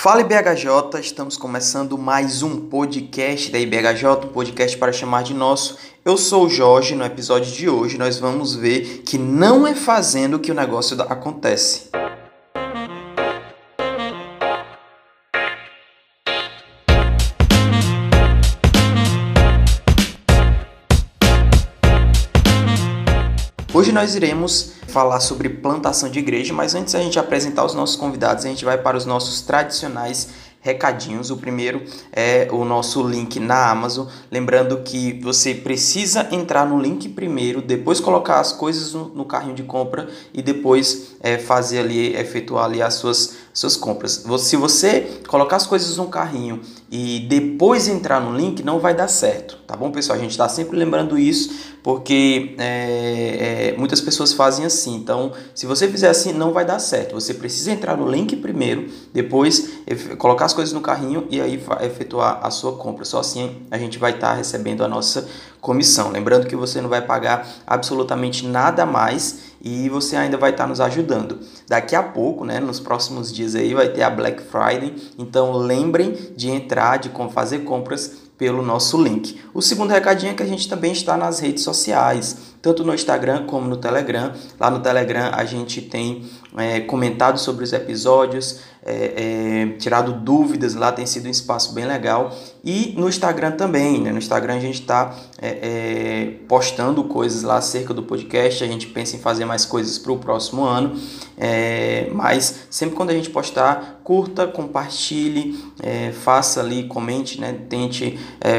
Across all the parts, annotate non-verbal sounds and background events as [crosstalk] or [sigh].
Fala IBHJ, estamos começando mais um podcast da IBHJ, um podcast para chamar de nosso. Eu sou o Jorge, no episódio de hoje nós vamos ver que não é fazendo que o negócio acontece. Hoje nós iremos falar sobre plantação de igreja, mas antes a gente apresentar os nossos convidados, a gente vai para os nossos tradicionais recadinhos. O primeiro é o nosso link na Amazon. Lembrando que você precisa entrar no link primeiro, depois colocar as coisas no, carrinho de compra e depois é, fazer ali, efetuar ali as suas, suas compras. Se você colocar as coisas no carrinho e depois entrar no link, não vai dar certo, tá bom, pessoal? A gente está sempre lembrando isso porque é, é, muitas pessoas fazem assim. Então, se você fizer assim, não vai dar certo. Você precisa entrar no link primeiro, depois colocar as coisas no carrinho e aí efetuar a sua compra. Só assim a gente vai estar tá recebendo a nossa comissão. Lembrando que você não vai pagar absolutamente nada mais e você ainda vai estar tá nos ajudando. Daqui a pouco, né, nos próximos dias aí vai ter a Black Friday, então lembrem de entrar, de fazer compras pelo nosso link. O segundo recadinho é que a gente também está nas redes sociais, tanto no Instagram como no Telegram. Lá no Telegram a gente tem é, comentado sobre os episódios, é, é, tirado dúvidas, lá tem sido um espaço bem legal. E no Instagram também, né? no Instagram a gente está é, é, postando coisas lá acerca do podcast, a gente pensa em fazer mais coisas para o próximo ano, é, mas sempre quando a gente postar, curta, compartilhe, faça ali, comente, né? tente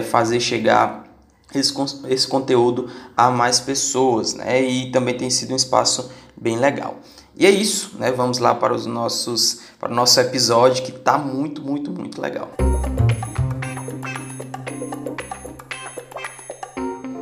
fazer chegar esse, esse conteúdo a mais pessoas, né? E também tem sido um espaço bem legal. E é isso, né? Vamos lá para os nossos para o nosso episódio que tá muito, muito, muito legal.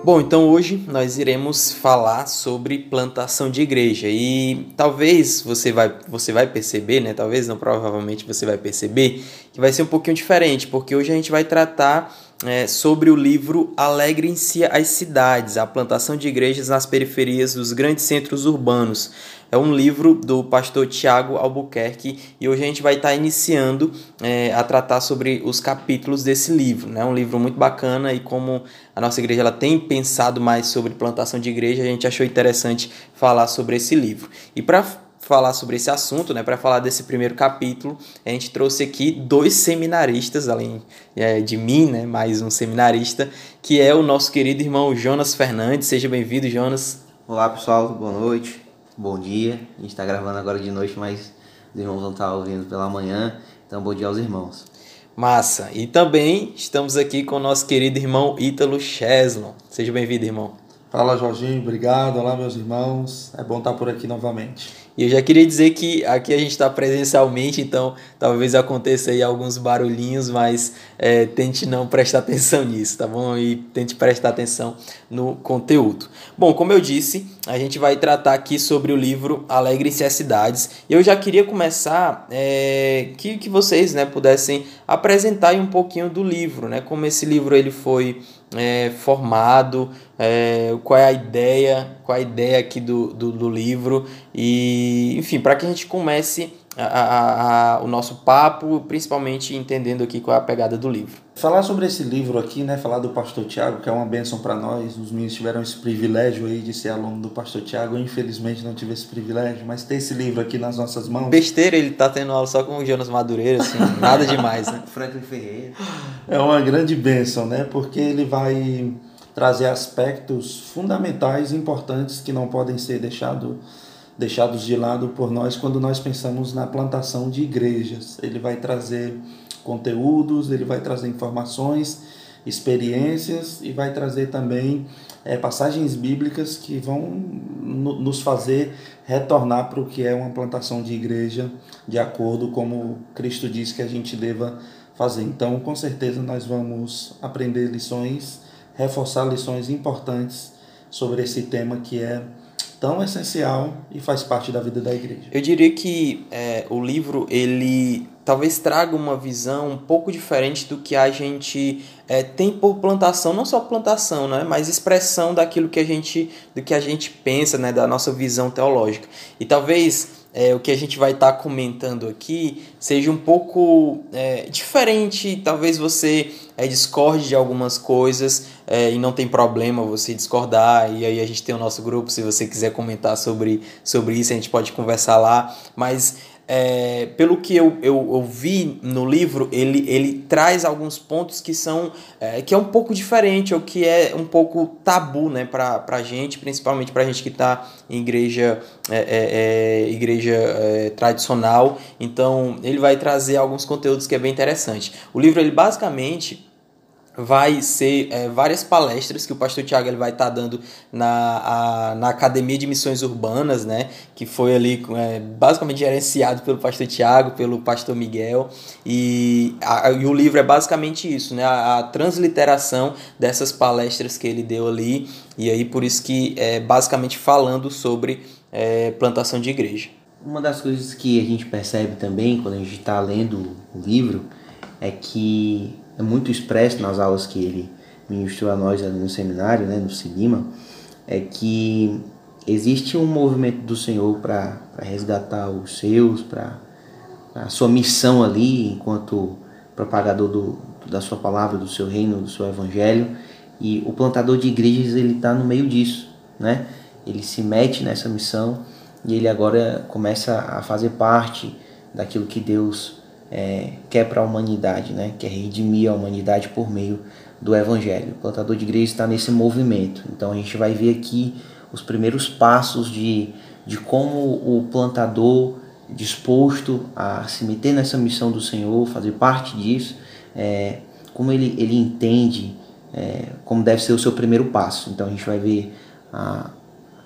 Bom, então hoje nós iremos falar sobre plantação de igreja e talvez você vai, você vai perceber, né? Talvez não, provavelmente você vai perceber que vai ser um pouquinho diferente, porque hoje a gente vai tratar é, sobre o livro Alegrem-se as Cidades, a plantação de igrejas nas periferias dos grandes centros urbanos. É um livro do pastor Tiago Albuquerque e hoje a gente vai estar iniciando é, a tratar sobre os capítulos desse livro. É né? um livro muito bacana e como a nossa igreja ela tem pensado mais sobre plantação de igreja, a gente achou interessante falar sobre esse livro. E para falar sobre esse assunto, né, para falar desse primeiro capítulo, a gente trouxe aqui dois seminaristas, além é, de mim, né, mais um seminarista, que é o nosso querido irmão Jonas Fernandes. Seja bem-vindo, Jonas. Olá, pessoal, boa noite, bom dia. A gente está gravando agora de noite, mas os irmãos vão estar ouvindo pela manhã, então bom dia aos irmãos. Massa! E também estamos aqui com o nosso querido irmão Ítalo Cheslon. Seja bem-vindo, irmão. Fala, Jorginho, obrigado. Olá, meus irmãos. É bom estar por aqui novamente. E eu já queria dizer que aqui a gente está presencialmente, então talvez aconteça aí alguns barulhinhos, mas é, tente não prestar [laughs] atenção nisso, tá bom? E tente prestar atenção no conteúdo. Bom, como eu disse, a gente vai tratar aqui sobre o livro Alegre-se as Cidades. E eu já queria começar é, que, que vocês né, pudessem apresentar um pouquinho do livro, né? Como esse livro ele foi é, formado, é, qual é a ideia, qual é a ideia aqui do, do, do livro. E enfim, para que a gente comece a, a, a, o nosso papo, principalmente entendendo aqui qual é a pegada do livro. Falar sobre esse livro aqui, né, falar do pastor Tiago, que é uma bênção para nós, os meninos tiveram esse privilégio aí de ser aluno do pastor Tiago, eu infelizmente não tive esse privilégio, mas ter esse livro aqui nas nossas mãos... Besteira, ele tá tendo aula só com o Jonas Madureira, assim, [laughs] nada demais, né? [laughs] Franklin Ferreira. É uma grande bênção, né, porque ele vai trazer aspectos fundamentais, importantes, que não podem ser deixados deixados de lado por nós quando nós pensamos na plantação de igrejas. Ele vai trazer conteúdos, ele vai trazer informações, experiências e vai trazer também é, passagens bíblicas que vão no, nos fazer retornar para o que é uma plantação de igreja, de acordo como Cristo diz que a gente deva fazer. Então, com certeza, nós vamos aprender lições, reforçar lições importantes sobre esse tema que é tão essencial e faz parte da vida da igreja. Eu diria que é, o livro ele talvez traga uma visão um pouco diferente do que a gente é, tem por plantação, não só plantação, né, mas expressão daquilo que a gente, do que a gente pensa, né, da nossa visão teológica. E talvez é, o que a gente vai estar tá comentando aqui seja um pouco é, diferente. Talvez você é, discorde de algumas coisas é, e não tem problema você discordar. E aí a gente tem o nosso grupo, se você quiser comentar sobre, sobre isso, a gente pode conversar lá. Mas é, pelo que eu, eu, eu, vi no livro, ele, ele traz alguns pontos que são é, que é um pouco diferente, ou que é um pouco tabu né, para a gente, principalmente para a gente que está em igreja, é, é, é igreja é, tradicional. Então, ele vai trazer alguns conteúdos que é bem interessante. O livro, ele basicamente vai ser é, várias palestras que o pastor Tiago ele vai estar tá dando na, a, na Academia de Missões Urbanas, né, que foi ali é, basicamente gerenciado pelo pastor Tiago, pelo pastor Miguel, e, a, e o livro é basicamente isso, né, a, a, transliteração dessas palestras que ele deu ali, e aí por isso que é basicamente falando sobre é, plantação de igreja. Uma das coisas que a gente percebe também quando a gente está lendo o livro é que é muito expresso nas aulas que ele ministrou a nós no seminário, né, no cinema, é que existe um movimento do Senhor para resgatar os seus, para a sua missão ali enquanto propagador do, da sua palavra, do seu reino, do seu evangelho. E o plantador de igrejas ele está no meio disso, né? Ele se mete nessa missão e ele agora começa a fazer parte daquilo que Deus é, quer para a humanidade, né? quer redimir a humanidade por meio do Evangelho. O plantador de igreja está nesse movimento. Então a gente vai ver aqui os primeiros passos de, de como o plantador disposto a se meter nessa missão do Senhor, fazer parte disso, é, como ele, ele entende é, como deve ser o seu primeiro passo. Então a gente vai ver a,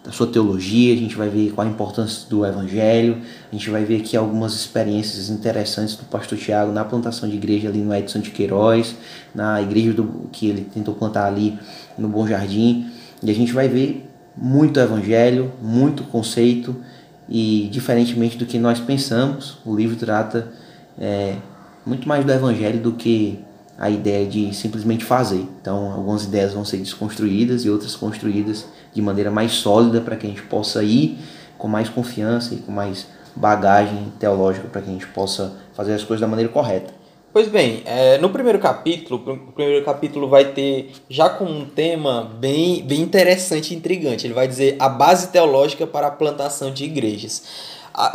da sua teologia, a gente vai ver qual a importância do evangelho, a gente vai ver aqui algumas experiências interessantes do pastor Tiago na plantação de igreja ali no Edson de Queiroz, na igreja do, que ele tentou plantar ali no Bom Jardim, e a gente vai ver muito evangelho, muito conceito, e diferentemente do que nós pensamos, o livro trata é, muito mais do evangelho do que a ideia de simplesmente fazer. Então, algumas ideias vão ser desconstruídas e outras construídas de maneira mais sólida para que a gente possa ir com mais confiança e com mais bagagem teológica para que a gente possa fazer as coisas da maneira correta. Pois bem, é, no primeiro capítulo, o primeiro capítulo vai ter já com um tema bem, bem interessante e intrigante. Ele vai dizer a base teológica para a plantação de igrejas.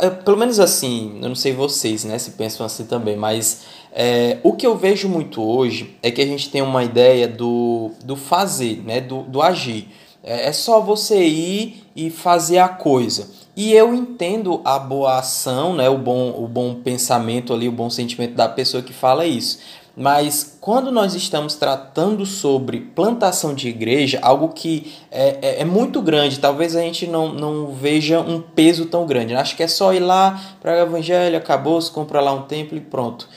É, pelo menos assim, eu não sei vocês, né, se pensam assim também, mas é, o que eu vejo muito hoje é que a gente tem uma ideia do, do fazer, né, do, do agir. É, é só você ir e fazer a coisa. E eu entendo a boa ação, né, o, bom, o bom pensamento ali, o bom sentimento da pessoa que fala isso. Mas quando nós estamos tratando sobre plantação de igreja, algo que é, é, é, muito grande, talvez a gente não, não veja um peso tão grande. Acho que é só ir lá para o evangelho, acabou, se compra lá um templo e pronto.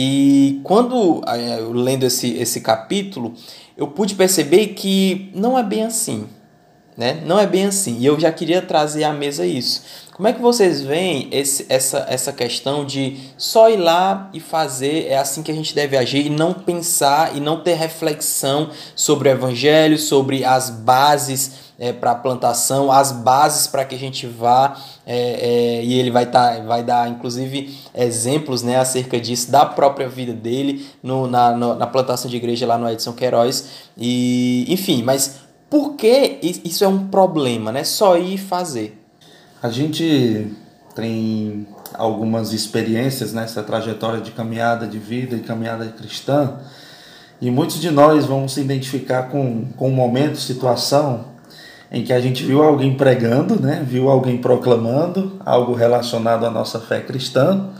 E quando é, eu lendo esse, esse capítulo, eu pude perceber que não é bem assim. Né? Não é bem assim. E eu já queria trazer à mesa isso. Como é que vocês veem esse, essa, essa questão de só ir lá e fazer, é assim que a gente deve agir, e não pensar e não ter reflexão sobre o evangelho, sobre as bases é, para a plantação, as bases para que a gente vá, é, é, e ele vai, tá, vai dar inclusive exemplos né, acerca disso, da própria vida dele no, na, no, na plantação de igreja lá no Edson Queiroz. E, enfim, mas por que isso é um problema, né? Só ir fazer. A gente tem algumas experiências nessa trajetória de caminhada de vida e caminhada cristã, e muitos de nós vão se identificar com, com um momento, situação em que a gente viu alguém pregando, né? viu alguém proclamando algo relacionado à nossa fé cristã,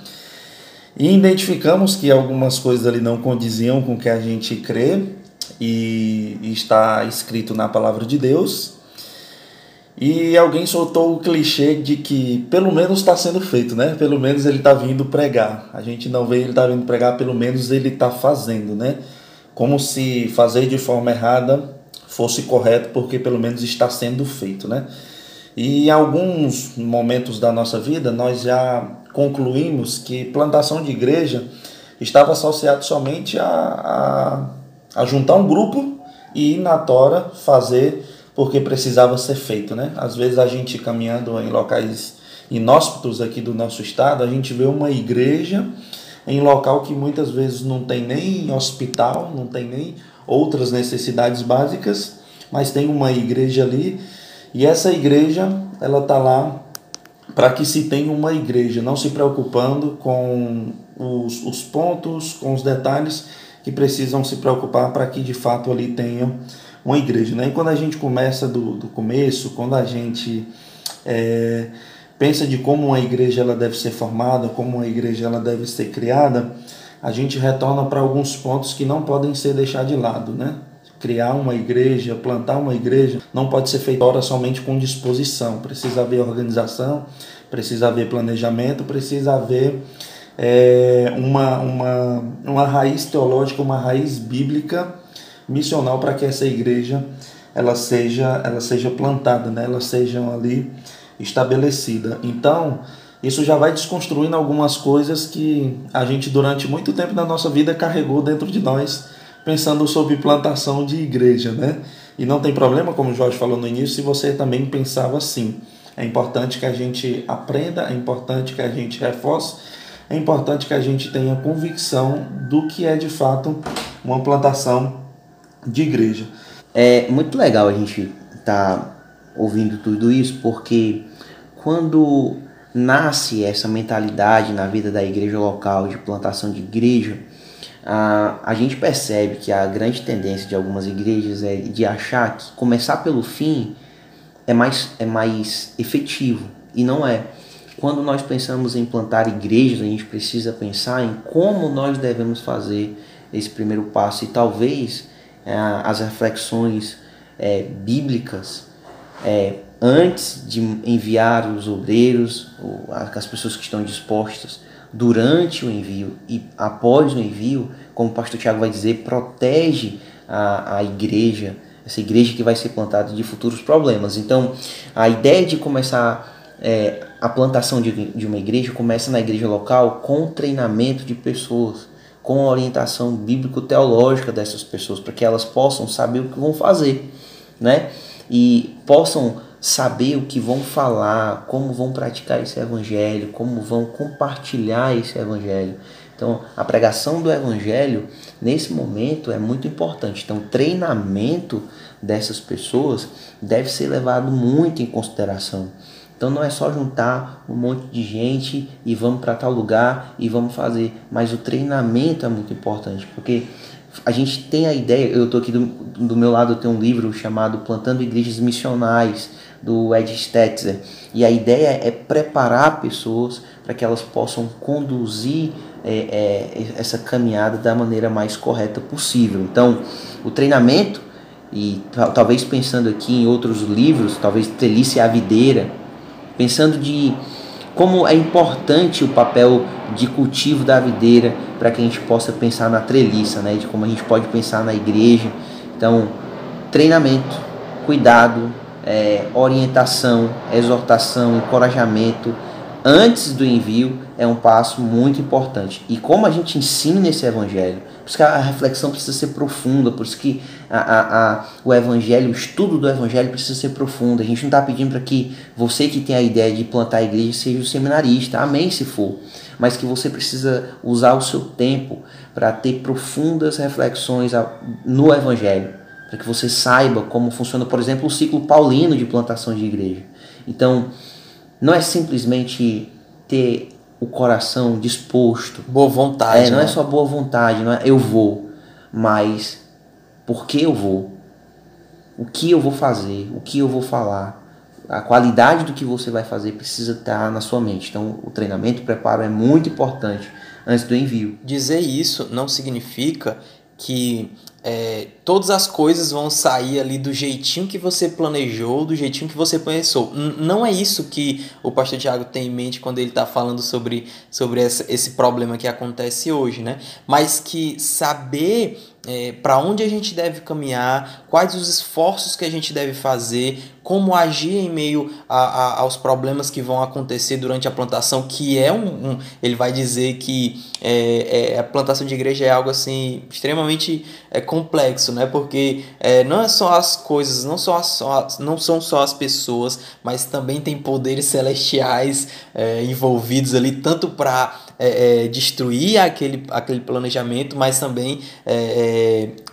e identificamos que algumas coisas ali não condiziam com o que a gente crê, e, está escrito na palavra de Deus. E alguém soltou o clichê de que pelo menos está sendo feito, né? Pelo menos ele está vindo pregar. A gente não vê ele está vindo pregar, pelo menos ele está fazendo, né? Como se fazer de forma errada fosse correto, porque pelo menos está sendo feito, né? E em alguns momentos da nossa vida nós já concluímos que plantação de igreja estava associado somente a, a a juntar um grupo e ir na tora fazer porque precisava ser feito, né? Às vezes a gente caminhando em locais inóspitos aqui do nosso estado, a gente vê uma igreja em local que muitas vezes não tem nem hospital, não tem nem outras necessidades básicas, mas tem uma igreja ali e essa igreja ela tá lá para que se tenha uma igreja, não se preocupando com os, os pontos, com os detalhes que precisam se preocupar para que de fato ali tenha uma igreja. Né? E quando a gente começa do, do começo, quando a gente é, pensa de como uma igreja ela deve ser formada, como uma igreja ela deve ser criada, a gente retorna para alguns pontos que não podem ser deixados de lado, né? Criar uma igreja, plantar uma igreja, não pode ser feito ora somente com disposição. Precisa haver organização, precisa haver planejamento, precisa haver é, uma, uma, uma raiz teológica, uma raiz bíblica missional para que essa igreja ela seja, ela seja plantada, né? ela seja ali estabelecida. Então, isso já vai desconstruindo algumas coisas que a gente durante muito tempo da nossa vida carregou dentro de nós, pensando sobre plantação de igreja, né? E não tem problema, como o Jorge falou no início, se você também pensava assim. É importante que a gente aprenda, é importante que a gente reforce, é importante que a gente tenha convicção do que é de fato uma plantação de igreja. É muito legal a gente estar tá ouvindo tudo isso, porque quando nasce essa mentalidade na vida da igreja local de plantação de igreja, a, a gente percebe que a grande tendência de algumas igrejas é de achar que começar pelo fim é mais, é mais efetivo. E não é. Quando nós pensamos em plantar igrejas, a gente precisa pensar em como nós devemos fazer esse primeiro passo. E talvez é, as reflexões é, bíblicas é, antes de enviar os obreiros, as pessoas que estão dispostas, durante o envio e após o envio, como o pastor Tiago vai dizer, protege a, a igreja essa igreja que vai ser plantada de futuros problemas. Então, a ideia de começar é, a plantação de, de uma igreja começa na igreja local com treinamento de pessoas, com a orientação bíblico-teológica dessas pessoas, para que elas possam saber o que vão fazer, né? E possam saber o que vão falar, como vão praticar esse evangelho, como vão compartilhar esse evangelho. Então, a pregação do evangelho nesse momento é muito importante. Então, o treinamento dessas pessoas deve ser levado muito em consideração. Então não é só juntar um monte de gente e vamos para tal lugar e vamos fazer, mas o treinamento é muito importante, porque a gente tem a ideia, eu estou aqui do, do meu lado, eu tenho um livro chamado Plantando Igrejas Missionais, do Ed Stetzer, e a ideia é preparar pessoas para que elas possam conduzir é, é, essa caminhada da maneira mais correta possível. Então, o treinamento, e talvez pensando aqui em outros livros, talvez Trelice a Videira, pensando de como é importante o papel de cultivo da videira para que a gente possa pensar na treliça, né? de como a gente pode pensar na igreja. Então, treinamento, cuidado, é, orientação, exortação, encorajamento antes do envio é um passo muito importante. E como a gente ensina esse evangelho, por isso que a reflexão precisa ser profunda, por isso que a, a, a, o evangelho, o estudo do evangelho precisa ser profundo. A gente não está pedindo para que você que tem a ideia de plantar a igreja seja o seminarista, amém se for. Mas que você precisa usar o seu tempo para ter profundas reflexões no evangelho para que você saiba como funciona, por exemplo, o ciclo paulino de plantação de igreja. Então, não é simplesmente ter o coração disposto. Boa vontade. É, não é né? é só boa vontade, não é eu vou, mas por que eu vou? O que eu vou fazer? O que eu vou falar? A qualidade do que você vai fazer precisa estar na sua mente. Então, o treinamento, o preparo é muito importante antes do envio. Dizer isso não significa que é, todas as coisas vão sair ali do jeitinho que você planejou, do jeitinho que você pensou. N não é isso que o pastor Tiago tem em mente quando ele está falando sobre, sobre essa, esse problema que acontece hoje, né? Mas que saber é, para onde a gente deve caminhar, quais os esforços que a gente deve fazer, como agir em meio a, a, aos problemas que vão acontecer durante a plantação, que é um, um ele vai dizer que é, é, a plantação de igreja é algo assim extremamente é, complexo, né? Porque é, não é só as coisas, não, só as, não são só as pessoas, mas também tem poderes celestiais é, envolvidos ali, tanto para é, é, destruir aquele, aquele planejamento, mas também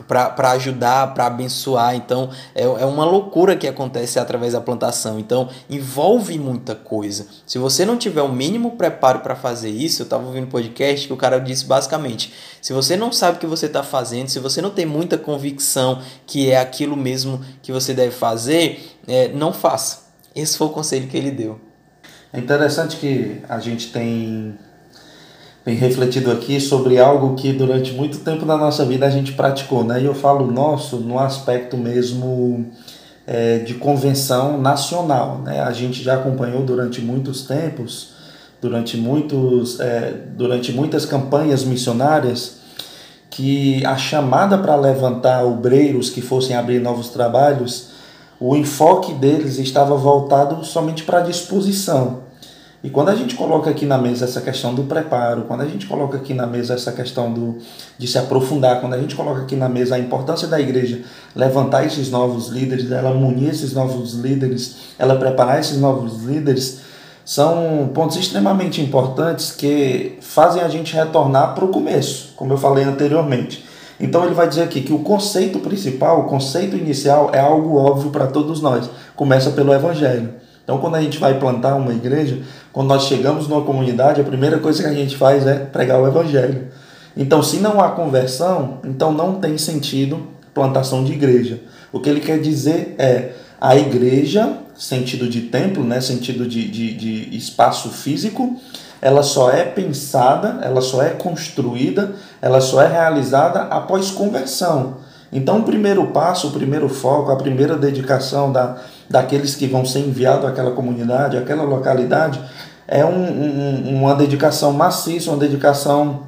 para ajudar, para abençoar. Então é, é uma loucura que acontece através da plantação. Então envolve muita coisa. Se você não tiver o mínimo preparo para fazer isso, eu estava ouvindo um podcast que o cara disse basicamente: se você não sabe o que você está fazendo, se você não tem muita convicção que é aquilo mesmo que você deve fazer, é, não faça. Esse foi o conselho que ele deu. É interessante que a gente tem tem refletido aqui sobre algo que durante muito tempo na nossa vida a gente praticou, né? E eu falo nosso no aspecto mesmo é, de convenção nacional, né? A gente já acompanhou durante muitos tempos, durante muitos, é, durante muitas campanhas missionárias, que a chamada para levantar obreiros que fossem abrir novos trabalhos, o enfoque deles estava voltado somente para a disposição e quando a gente coloca aqui na mesa essa questão do preparo, quando a gente coloca aqui na mesa essa questão do, de se aprofundar, quando a gente coloca aqui na mesa a importância da igreja levantar esses novos líderes, ela munir esses novos líderes, ela preparar esses novos líderes, são pontos extremamente importantes que fazem a gente retornar para o começo, como eu falei anteriormente. Então ele vai dizer aqui que o conceito principal, o conceito inicial é algo óbvio para todos nós. Começa pelo evangelho. Então, quando a gente vai plantar uma igreja, quando nós chegamos numa comunidade, a primeira coisa que a gente faz é pregar o evangelho. Então, se não há conversão, então não tem sentido plantação de igreja. O que ele quer dizer é a igreja, sentido de templo, né, sentido de, de, de espaço físico, ela só é pensada, ela só é construída, ela só é realizada após conversão. Então, o primeiro passo, o primeiro foco, a primeira dedicação da, daqueles que vão ser enviados àquela comunidade, àquela localidade, é um, um, uma dedicação maciça, uma dedicação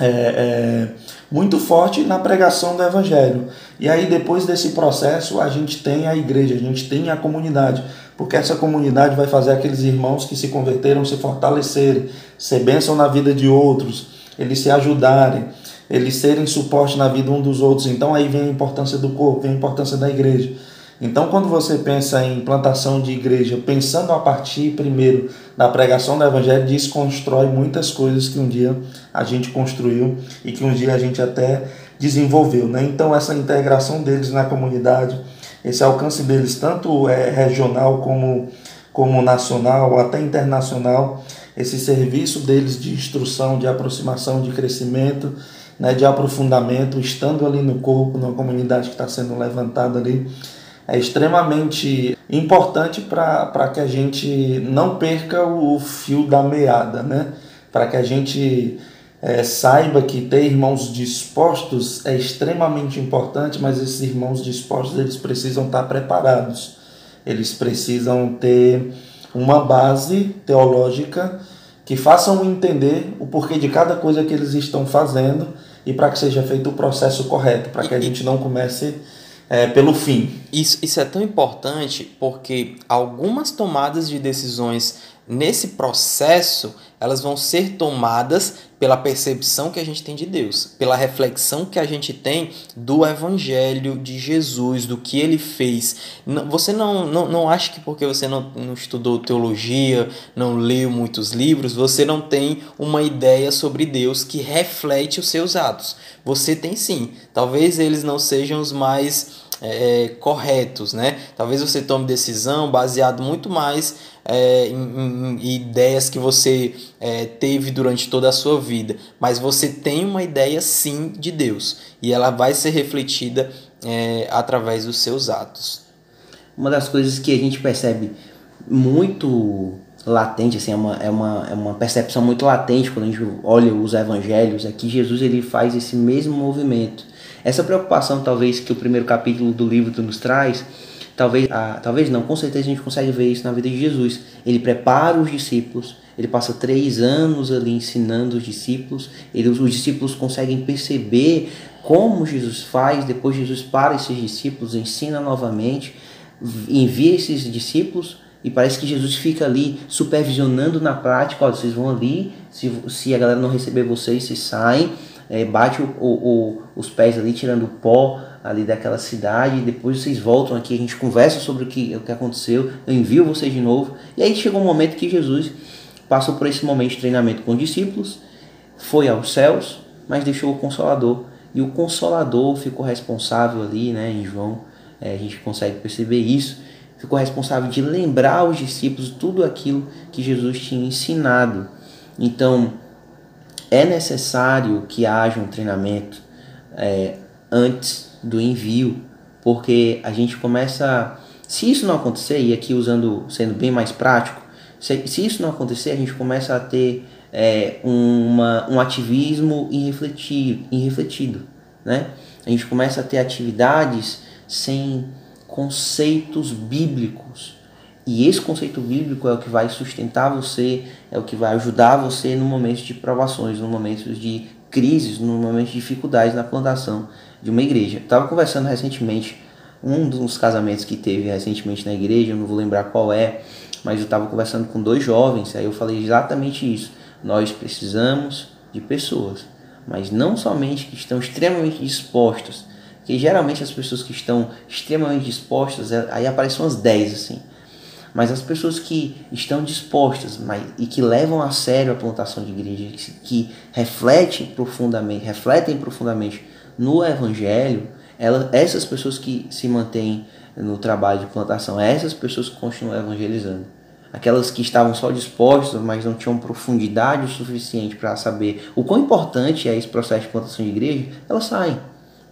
é, é, muito forte na pregação do Evangelho. E aí, depois desse processo, a gente tem a igreja, a gente tem a comunidade, porque essa comunidade vai fazer aqueles irmãos que se converteram se fortalecerem, ser bênção na vida de outros, eles se ajudarem, eles serem suporte na vida um dos outros. Então, aí vem a importância do corpo, vem a importância da igreja. Então, quando você pensa em plantação de igreja, pensando a partir primeiro da pregação do Evangelho, desconstrói muitas coisas que um dia a gente construiu e que um dia a gente até desenvolveu. Né? Então, essa integração deles na comunidade, esse alcance deles, tanto é regional como, como nacional, até internacional, esse serviço deles de instrução, de aproximação, de crescimento, né, de aprofundamento, estando ali no corpo, numa comunidade que está sendo levantada ali é extremamente importante para que a gente não perca o fio da meada, né? Para que a gente é, saiba que ter irmãos dispostos é extremamente importante, mas esses irmãos dispostos eles precisam estar preparados, eles precisam ter uma base teológica que façam entender o porquê de cada coisa que eles estão fazendo e para que seja feito o processo correto, para que a gente não comece é, pelo fim. Isso, isso é tão importante porque algumas tomadas de decisões nesse processo elas vão ser tomadas pela percepção que a gente tem de Deus, pela reflexão que a gente tem do Evangelho de Jesus, do que ele fez. Você não, não, não acha que porque você não, não estudou teologia, não leu muitos livros, você não tem uma ideia sobre Deus que reflete os seus atos. Você tem sim. Talvez eles não sejam os mais é, é, corretos, né? Talvez você tome decisão baseado muito mais é, em, em, ideias que você é, teve durante toda a sua vida, mas você tem uma ideia sim de Deus e ela vai ser refletida é, através dos seus atos. Uma das coisas que a gente percebe muito latente, assim, é uma, é uma, é uma percepção muito latente quando a gente olha os evangelhos, é que Jesus ele faz esse mesmo movimento essa preocupação, talvez, que o primeiro capítulo do livro nos traz, talvez, ah, talvez não, com certeza a gente consegue ver isso na vida de Jesus. Ele prepara os discípulos, ele passa três anos ali ensinando os discípulos, ele, os discípulos conseguem perceber como Jesus faz, depois Jesus para esses discípulos, ensina novamente, envia esses discípulos e parece que Jesus fica ali supervisionando na prática, ó, vocês vão ali, se, se a galera não receber vocês, vocês saem, é, bate o, o, os pés ali, tirando o pó ali daquela cidade, depois vocês voltam aqui, a gente conversa sobre o que, o que aconteceu, eu envio vocês de novo. E aí chegou um momento que Jesus passou por esse momento de treinamento com os discípulos, foi aos céus, mas deixou o Consolador. E o Consolador ficou responsável ali, né, em João, é, a gente consegue perceber isso, ficou responsável de lembrar aos discípulos tudo aquilo que Jesus tinha ensinado. Então, é necessário que haja um treinamento é, antes do envio, porque a gente começa. Se isso não acontecer, e aqui usando, sendo bem mais prático, se, se isso não acontecer, a gente começa a ter é, uma, um ativismo irrefletido, irrefletido, né? A gente começa a ter atividades sem conceitos bíblicos. E esse conceito bíblico é o que vai sustentar você, é o que vai ajudar você no momento de provações, no momento de crises, no momento de dificuldades na plantação de uma igreja. Estava conversando recentemente, um dos casamentos que teve recentemente na igreja, eu não vou lembrar qual é, mas eu estava conversando com dois jovens, aí eu falei exatamente isso. Nós precisamos de pessoas, mas não somente que estão extremamente dispostas, que geralmente as pessoas que estão extremamente dispostas, é, aí aparecem umas 10 assim. Mas as pessoas que estão dispostas mas, e que levam a sério a plantação de igreja, que, que refletem profundamente, refletem profundamente no evangelho, ela, essas pessoas que se mantêm no trabalho de plantação, essas pessoas que continuam evangelizando. Aquelas que estavam só dispostas, mas não tinham profundidade o suficiente para saber o quão importante é esse processo de plantação de igreja, elas saem.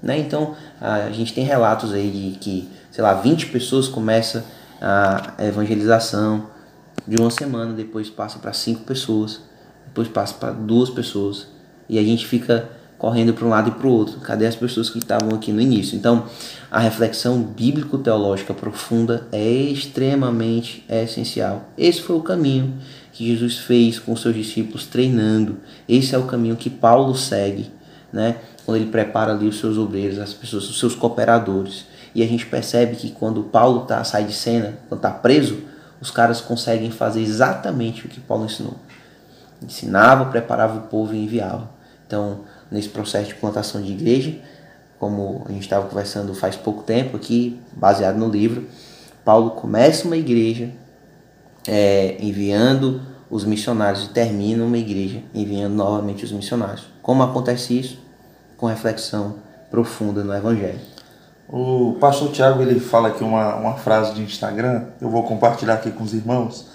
Né? Então, a gente tem relatos aí de que, sei lá, 20 pessoas começam a evangelização de uma semana, depois passa para cinco pessoas, depois passa para duas pessoas, e a gente fica correndo para um lado e para o outro. Cadê as pessoas que estavam aqui no início? Então, a reflexão bíblico-teológica profunda é extremamente essencial. Esse foi o caminho que Jesus fez com seus discípulos treinando. Esse é o caminho que Paulo segue, né? Quando ele prepara ali os seus obreiros, as pessoas, os seus cooperadores. E a gente percebe que quando Paulo tá, sai de cena, quando está preso, os caras conseguem fazer exatamente o que Paulo ensinou. Ensinava, preparava o povo e enviava. Então, nesse processo de plantação de igreja, como a gente estava conversando faz pouco tempo aqui, baseado no livro, Paulo começa uma igreja é, enviando os missionários e termina uma igreja enviando novamente os missionários. Como acontece isso? Com reflexão profunda no Evangelho. O pastor Tiago ele fala aqui uma, uma frase de Instagram, eu vou compartilhar aqui com os irmãos.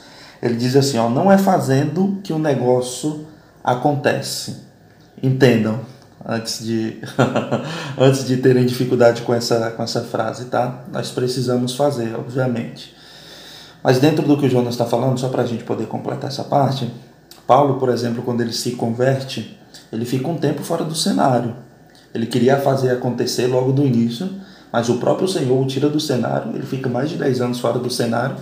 Ele diz assim: ó, não é fazendo que o negócio acontece, Entendam antes de [laughs] antes de terem dificuldade com essa com essa frase, tá? Nós precisamos fazer, obviamente. Mas dentro do que o Jonas está falando, só para a gente poder completar essa parte, Paulo, por exemplo, quando ele se converte, ele fica um tempo fora do cenário. Ele queria fazer acontecer logo do início, mas o próprio Senhor o tira do cenário, ele fica mais de 10 anos fora do cenário,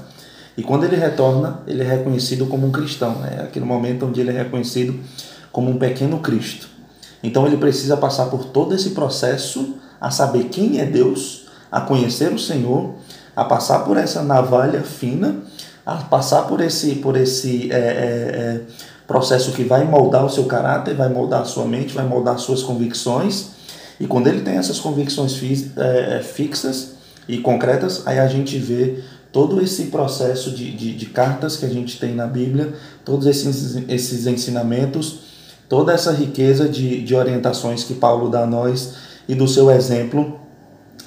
e quando ele retorna, ele é reconhecido como um cristão. É né? aquele momento onde ele é reconhecido como um pequeno Cristo. Então ele precisa passar por todo esse processo a saber quem é Deus, a conhecer o Senhor, a passar por essa navalha fina, a passar por esse, por esse é, é, é, processo que vai moldar o seu caráter, vai moldar a sua mente, vai moldar as suas convicções. E quando ele tem essas convicções é, é, fixas e concretas, aí a gente vê todo esse processo de, de, de cartas que a gente tem na Bíblia, todos esses, esses ensinamentos toda essa riqueza de, de orientações que Paulo dá a nós e do seu exemplo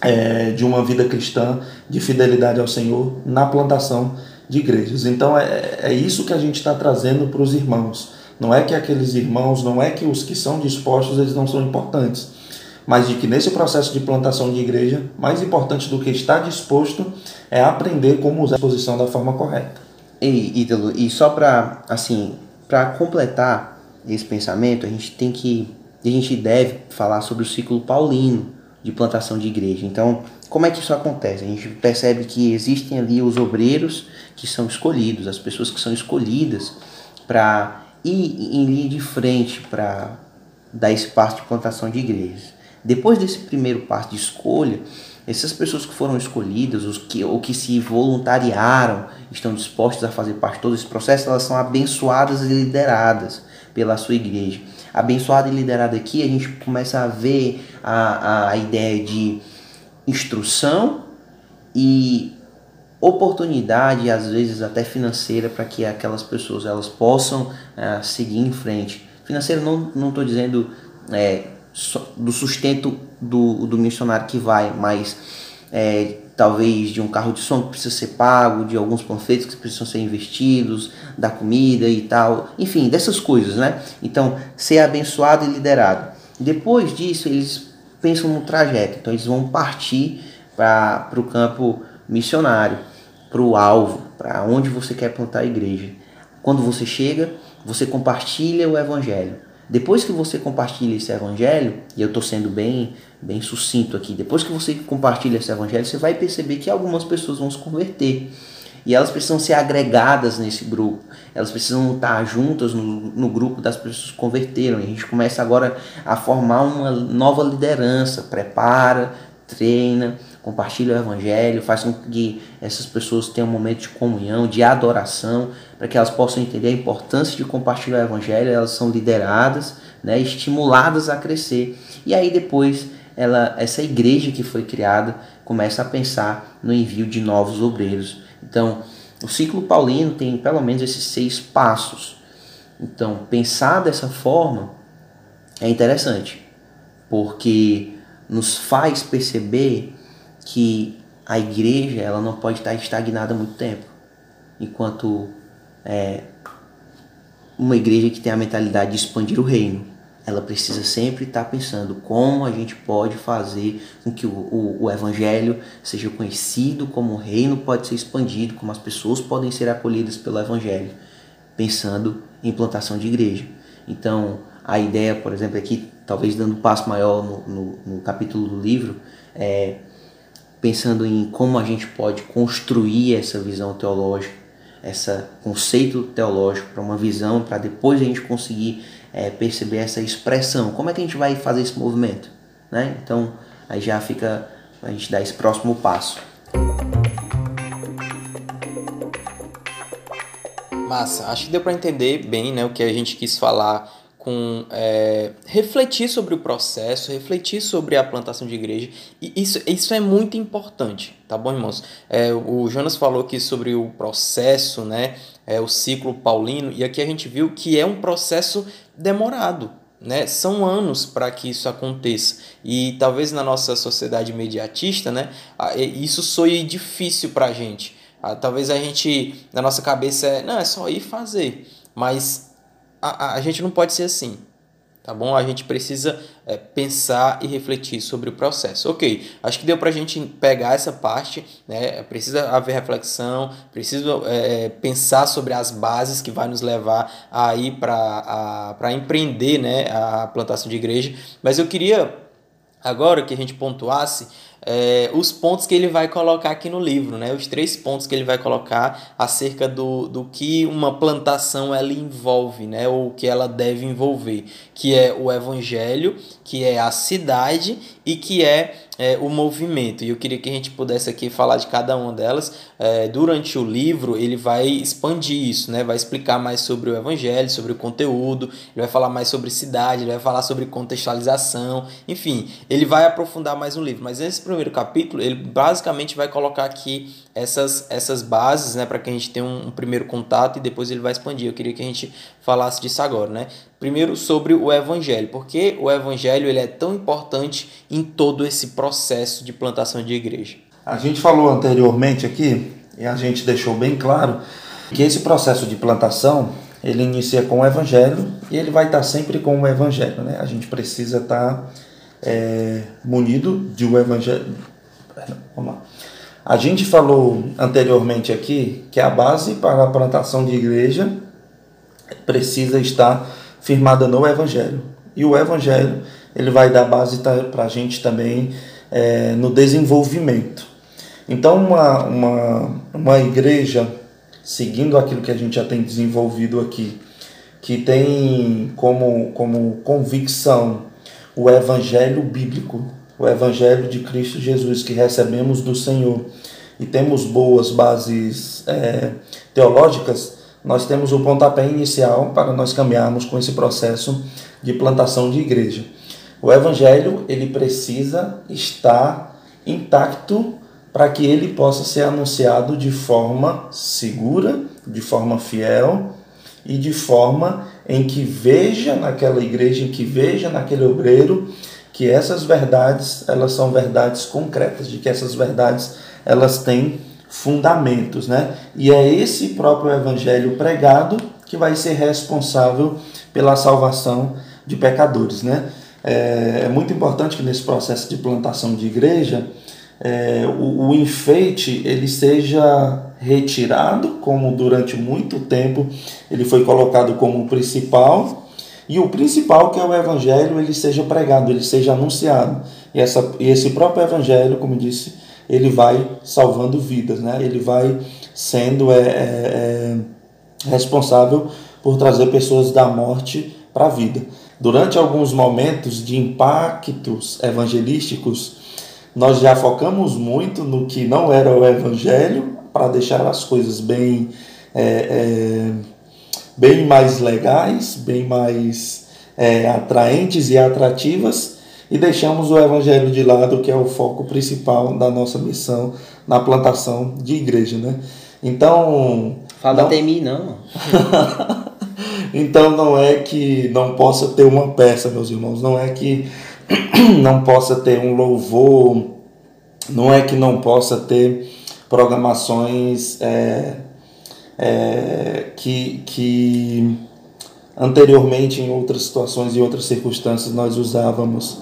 é, de uma vida cristã, de fidelidade ao Senhor na plantação de igrejas. Então é, é isso que a gente está trazendo para os irmãos. Não é que aqueles irmãos, não é que os que são dispostos eles não são importantes, mas de que nesse processo de plantação de igreja, mais importante do que estar disposto é aprender como usar a exposição da forma correta. E, Ítalo, e só para assim, para completar esse pensamento, a gente tem que, a gente deve falar sobre o ciclo paulino de plantação de igreja. Então, como é que isso acontece? A gente percebe que existem ali os obreiros que são escolhidos, as pessoas que são escolhidas para ir em linha de frente para dar esse passo de plantação de igrejas. Depois desse primeiro passo de escolha, essas pessoas que foram escolhidas, os que, ou que se voluntariaram, estão dispostas a fazer parte de todo esse processo, elas são abençoadas e lideradas pela sua igreja. abençoado e liderado aqui, a gente começa a ver a, a ideia de instrução e oportunidade, às vezes até financeira, para que aquelas pessoas elas possam uh, seguir em frente. Financeira não estou dizendo é, do sustento do, do missionário que vai, mas é, talvez de um carro de som que precisa ser pago, de alguns panfletos que precisam ser investidos, da comida e tal, enfim, dessas coisas, né? Então, ser abençoado e liderado. Depois disso, eles pensam no trajeto, então eles vão partir para o campo missionário, para o alvo, para onde você quer plantar a igreja. Quando você chega, você compartilha o evangelho. Depois que você compartilha esse evangelho, e eu estou sendo bem, bem sucinto aqui, depois que você compartilha esse evangelho, você vai perceber que algumas pessoas vão se converter. E elas precisam ser agregadas nesse grupo. Elas precisam estar juntas no, no grupo das pessoas que converteram. E a gente começa agora a formar uma nova liderança. Prepara, treina, compartilha o evangelho, faz com que essas pessoas tenham um momento de comunhão, de adoração, para que elas possam entender a importância de compartilhar o evangelho, elas são lideradas, né, estimuladas a crescer. E aí depois ela, essa igreja que foi criada começa a pensar no envio de novos obreiros. Então, o ciclo paulino tem pelo menos esses seis passos. Então, pensar dessa forma é interessante, porque nos faz perceber que a igreja ela não pode estar estagnada muito tempo, enquanto é, uma igreja que tem a mentalidade de expandir o reino, ela precisa sempre estar pensando como a gente pode fazer com que o, o, o evangelho seja conhecido, como o reino pode ser expandido, como as pessoas podem ser acolhidas pelo evangelho, pensando em implantação de igreja. Então, a ideia, por exemplo, aqui, talvez dando um passo maior no, no, no capítulo do livro, é pensando em como a gente pode construir essa visão teológica, esse conceito teológico para uma visão, para depois a gente conseguir é, perceber essa expressão. Como é que a gente vai fazer esse movimento? Né? Então, aí já fica a gente dar esse próximo passo. Massa, acho que deu para entender bem né, o que a gente quis falar com é, refletir sobre o processo, refletir sobre a plantação de igreja. E isso, isso é muito importante, tá bom, irmãos? É, o Jonas falou aqui sobre o processo, né? É, o ciclo paulino, e aqui a gente viu que é um processo demorado. Né? São anos para que isso aconteça. E talvez na nossa sociedade imediatista, né, isso soe difícil para a gente. Talvez a gente, na nossa cabeça, é, não, é só ir fazer. Mas a, a, gente não pode ser assim, tá bom? A gente precisa é, pensar e refletir sobre o processo. Ok, acho que deu para a gente pegar essa parte, né? Precisa haver reflexão, precisa é, pensar sobre as bases que vai nos levar a ir para empreender, né? A plantação de igreja. Mas eu queria agora que a gente pontuasse é, os pontos que ele vai colocar aqui no livro, né? Os três pontos que ele vai colocar acerca do, do que uma plantação ela envolve, né? Ou que ela deve envolver, que é o evangelho, que é a cidade e que é, é, o movimento. E eu queria que a gente pudesse aqui falar de cada uma delas. É, durante o livro, ele vai expandir isso, né? vai explicar mais sobre o evangelho, sobre o conteúdo, ele vai falar mais sobre cidade, ele vai falar sobre contextualização, enfim, ele vai aprofundar mais no livro. Mas nesse primeiro capítulo, ele basicamente vai colocar aqui essas, essas bases né? para que a gente tenha um, um primeiro contato e depois ele vai expandir. Eu queria que a gente falasse disso agora. Né? Primeiro sobre o evangelho, porque o evangelho ele é tão importante em todo esse processo de plantação de igreja. A gente falou anteriormente aqui e a gente deixou bem claro que esse processo de plantação ele inicia com o evangelho e ele vai estar sempre com o evangelho, né? A gente precisa estar é, munido de um evangelho. Vamos lá. A gente falou anteriormente aqui que a base para a plantação de igreja precisa estar firmada no Evangelho. E o Evangelho ele vai dar base para a gente também é, no desenvolvimento. Então, uma, uma, uma igreja, seguindo aquilo que a gente já tem desenvolvido aqui, que tem como, como convicção o Evangelho bíblico, o Evangelho de Cristo Jesus que recebemos do Senhor e temos boas bases é, teológicas, nós temos o pontapé inicial para nós caminharmos com esse processo de plantação de igreja. O evangelho ele precisa estar intacto para que ele possa ser anunciado de forma segura, de forma fiel e de forma em que veja naquela igreja, em que veja naquele obreiro que essas verdades, elas são verdades concretas, de que essas verdades, elas têm fundamentos, né? E é esse próprio evangelho pregado que vai ser responsável pela salvação de pecadores, né? É, é muito importante que nesse processo de plantação de igreja, é, o, o enfeite ele seja retirado, como durante muito tempo ele foi colocado como principal, e o principal que é o evangelho ele seja pregado, ele seja anunciado. E, essa, e esse próprio evangelho, como disse, ele vai salvando vidas, né? ele vai sendo é, é, é responsável por trazer pessoas da morte para a vida. Durante alguns momentos de impactos evangelísticos, nós já focamos muito no que não era o evangelho para deixar as coisas bem, é, é, bem mais legais, bem mais é, atraentes e atrativas, e deixamos o evangelho de lado, que é o foco principal da nossa missão na plantação de igreja, né? Então, fala não... mim não. [laughs] então não é que não possa ter uma peça, meus irmãos, não é que [clears throat] não possa ter um louvor, não é que não possa ter programações é, é, que, que anteriormente, em outras situações e outras circunstâncias, nós usávamos,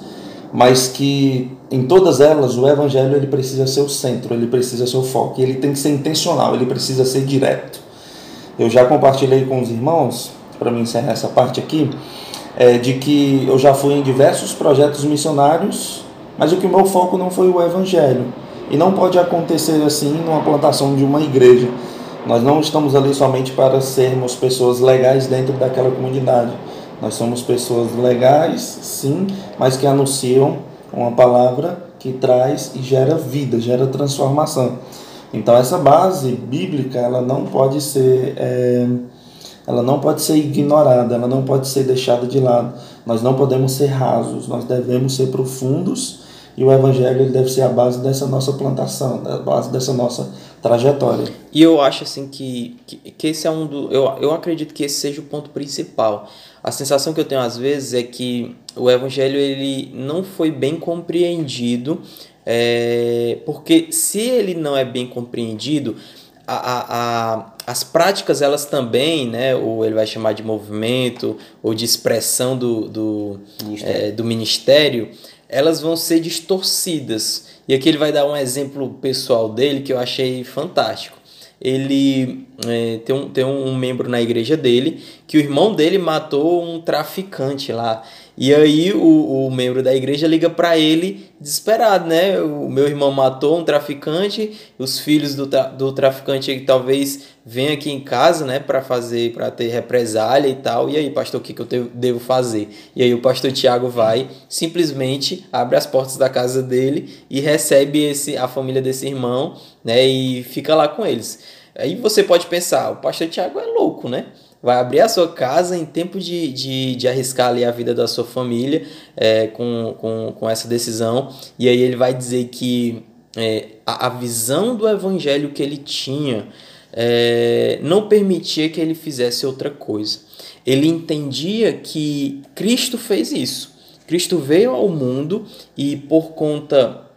mas que em todas elas o evangelho ele precisa ser o centro, ele precisa ser o foco, ele tem que ser intencional, ele precisa ser direto. Eu já compartilhei com os irmãos, para me encerrar essa parte aqui, é, de que eu já fui em diversos projetos missionários, mas o que o meu foco não foi o evangelho. E não pode acontecer assim numa plantação de uma igreja. Nós não estamos ali somente para sermos pessoas legais dentro daquela comunidade. Nós somos pessoas legais, sim, mas que anunciam uma palavra que traz e gera vida, gera transformação. Então essa base bíblica ela não pode ser é, ela não pode ser ignorada, ela não pode ser deixada de lado. Nós não podemos ser rasos, nós devemos ser profundos e o evangelho ele deve ser a base dessa nossa plantação, a base dessa nossa trajetória. E eu acho assim que, que, que esse é um do. Eu, eu acredito que esse seja o ponto principal. A sensação que eu tenho às vezes é que o evangelho ele não foi bem compreendido, é, porque se ele não é bem compreendido, a, a, a, as práticas elas também, né, ou ele vai chamar de movimento ou de expressão do, do ministério, é, do ministério elas vão ser distorcidas. E aqui ele vai dar um exemplo pessoal dele que eu achei fantástico. Ele é, tem, um, tem um membro na igreja dele que o irmão dele matou um traficante lá. E aí o, o membro da igreja liga para ele desesperado, né? O meu irmão matou um traficante, os filhos do, do traficante talvez venham aqui em casa, né, para fazer, para ter represália e tal. E aí, pastor, o que, que eu devo fazer? E aí o pastor Tiago vai, simplesmente abre as portas da casa dele e recebe esse a família desse irmão, né, e fica lá com eles. Aí você pode pensar, o pastor Tiago é louco, né? Vai abrir a sua casa em tempo de, de, de arriscar ali a vida da sua família é, com, com, com essa decisão. E aí ele vai dizer que é, a, a visão do evangelho que ele tinha é, não permitia que ele fizesse outra coisa. Ele entendia que Cristo fez isso. Cristo veio ao mundo e por conta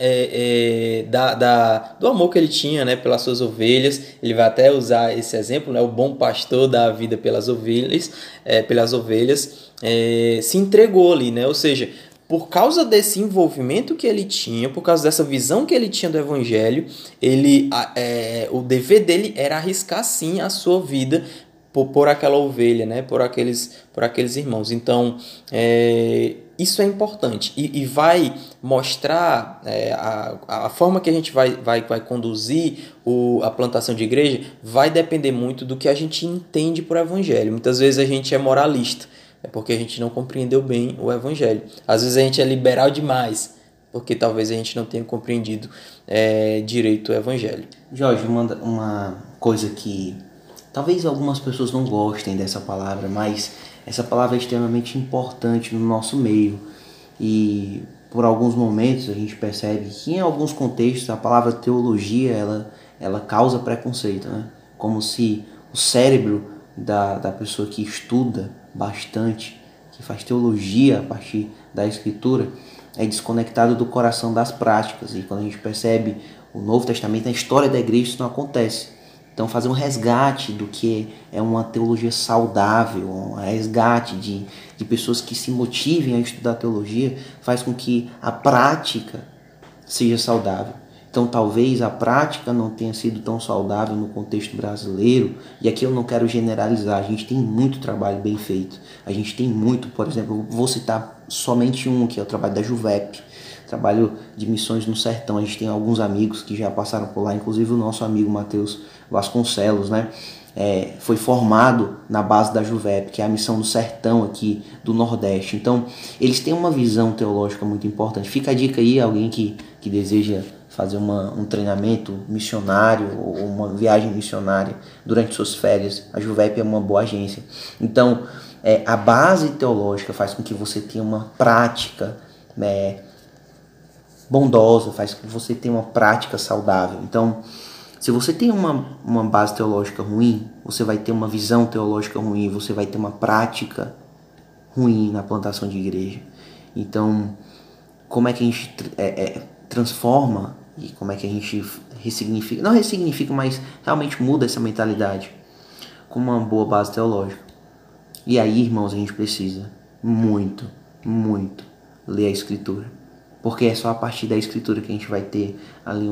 é, é, da, da, do amor que ele tinha né, pelas suas ovelhas. Ele vai até usar esse exemplo, né, o bom pastor dá a vida pelas ovelhas, é, pelas ovelhas é, se entregou ali, né? ou seja, por causa desse envolvimento que ele tinha, por causa dessa visão que ele tinha do evangelho, ele, é, o dever dele era arriscar sim a sua vida por, por aquela ovelha, né? por, aqueles, por aqueles irmãos. Então, é, isso é importante e, e vai mostrar é, a, a forma que a gente vai, vai, vai conduzir o, a plantação de igreja vai depender muito do que a gente entende por evangelho. Muitas vezes a gente é moralista, é porque a gente não compreendeu bem o evangelho. Às vezes a gente é liberal demais, porque talvez a gente não tenha compreendido é, direito o evangelho. Jorge, uma, uma coisa que talvez algumas pessoas não gostem dessa palavra, mas essa palavra é extremamente importante no nosso meio e por alguns momentos a gente percebe que em alguns contextos a palavra teologia ela, ela causa preconceito, né? como se o cérebro da, da pessoa que estuda bastante, que faz teologia a partir da escritura, é desconectado do coração das práticas. E quando a gente percebe o Novo Testamento, a história da igreja, isso não acontece. Então, fazer um resgate do que é uma teologia saudável, um resgate de, de pessoas que se motivem a estudar teologia, faz com que a prática seja saudável. Então, talvez a prática não tenha sido tão saudável no contexto brasileiro, e aqui eu não quero generalizar, a gente tem muito trabalho bem feito. A gente tem muito, por exemplo, vou citar somente um, que é o trabalho da Juvep, trabalho de missões no sertão. A gente tem alguns amigos que já passaram por lá, inclusive o nosso amigo Matheus Vasconcelos, né? É, foi formado na base da Juvep, que é a missão do sertão aqui do Nordeste. Então, eles têm uma visão teológica muito importante. Fica a dica aí, alguém que, que deseja fazer uma, um treinamento missionário ou uma viagem missionária durante suas férias, a Juvep é uma boa agência. Então, é, a base teológica faz com que você tenha uma prática né, bondosa, faz com que você tenha uma prática saudável. Então, se você tem uma, uma base teológica ruim, você vai ter uma visão teológica ruim, você vai ter uma prática ruim na plantação de igreja. Então, como é que a gente é, é, transforma e como é que a gente ressignifica, não ressignifica, mas realmente muda essa mentalidade com uma boa base teológica. E aí, irmãos, a gente precisa muito, muito ler a Escritura. Porque é só a partir da Escritura que a gente vai ter ali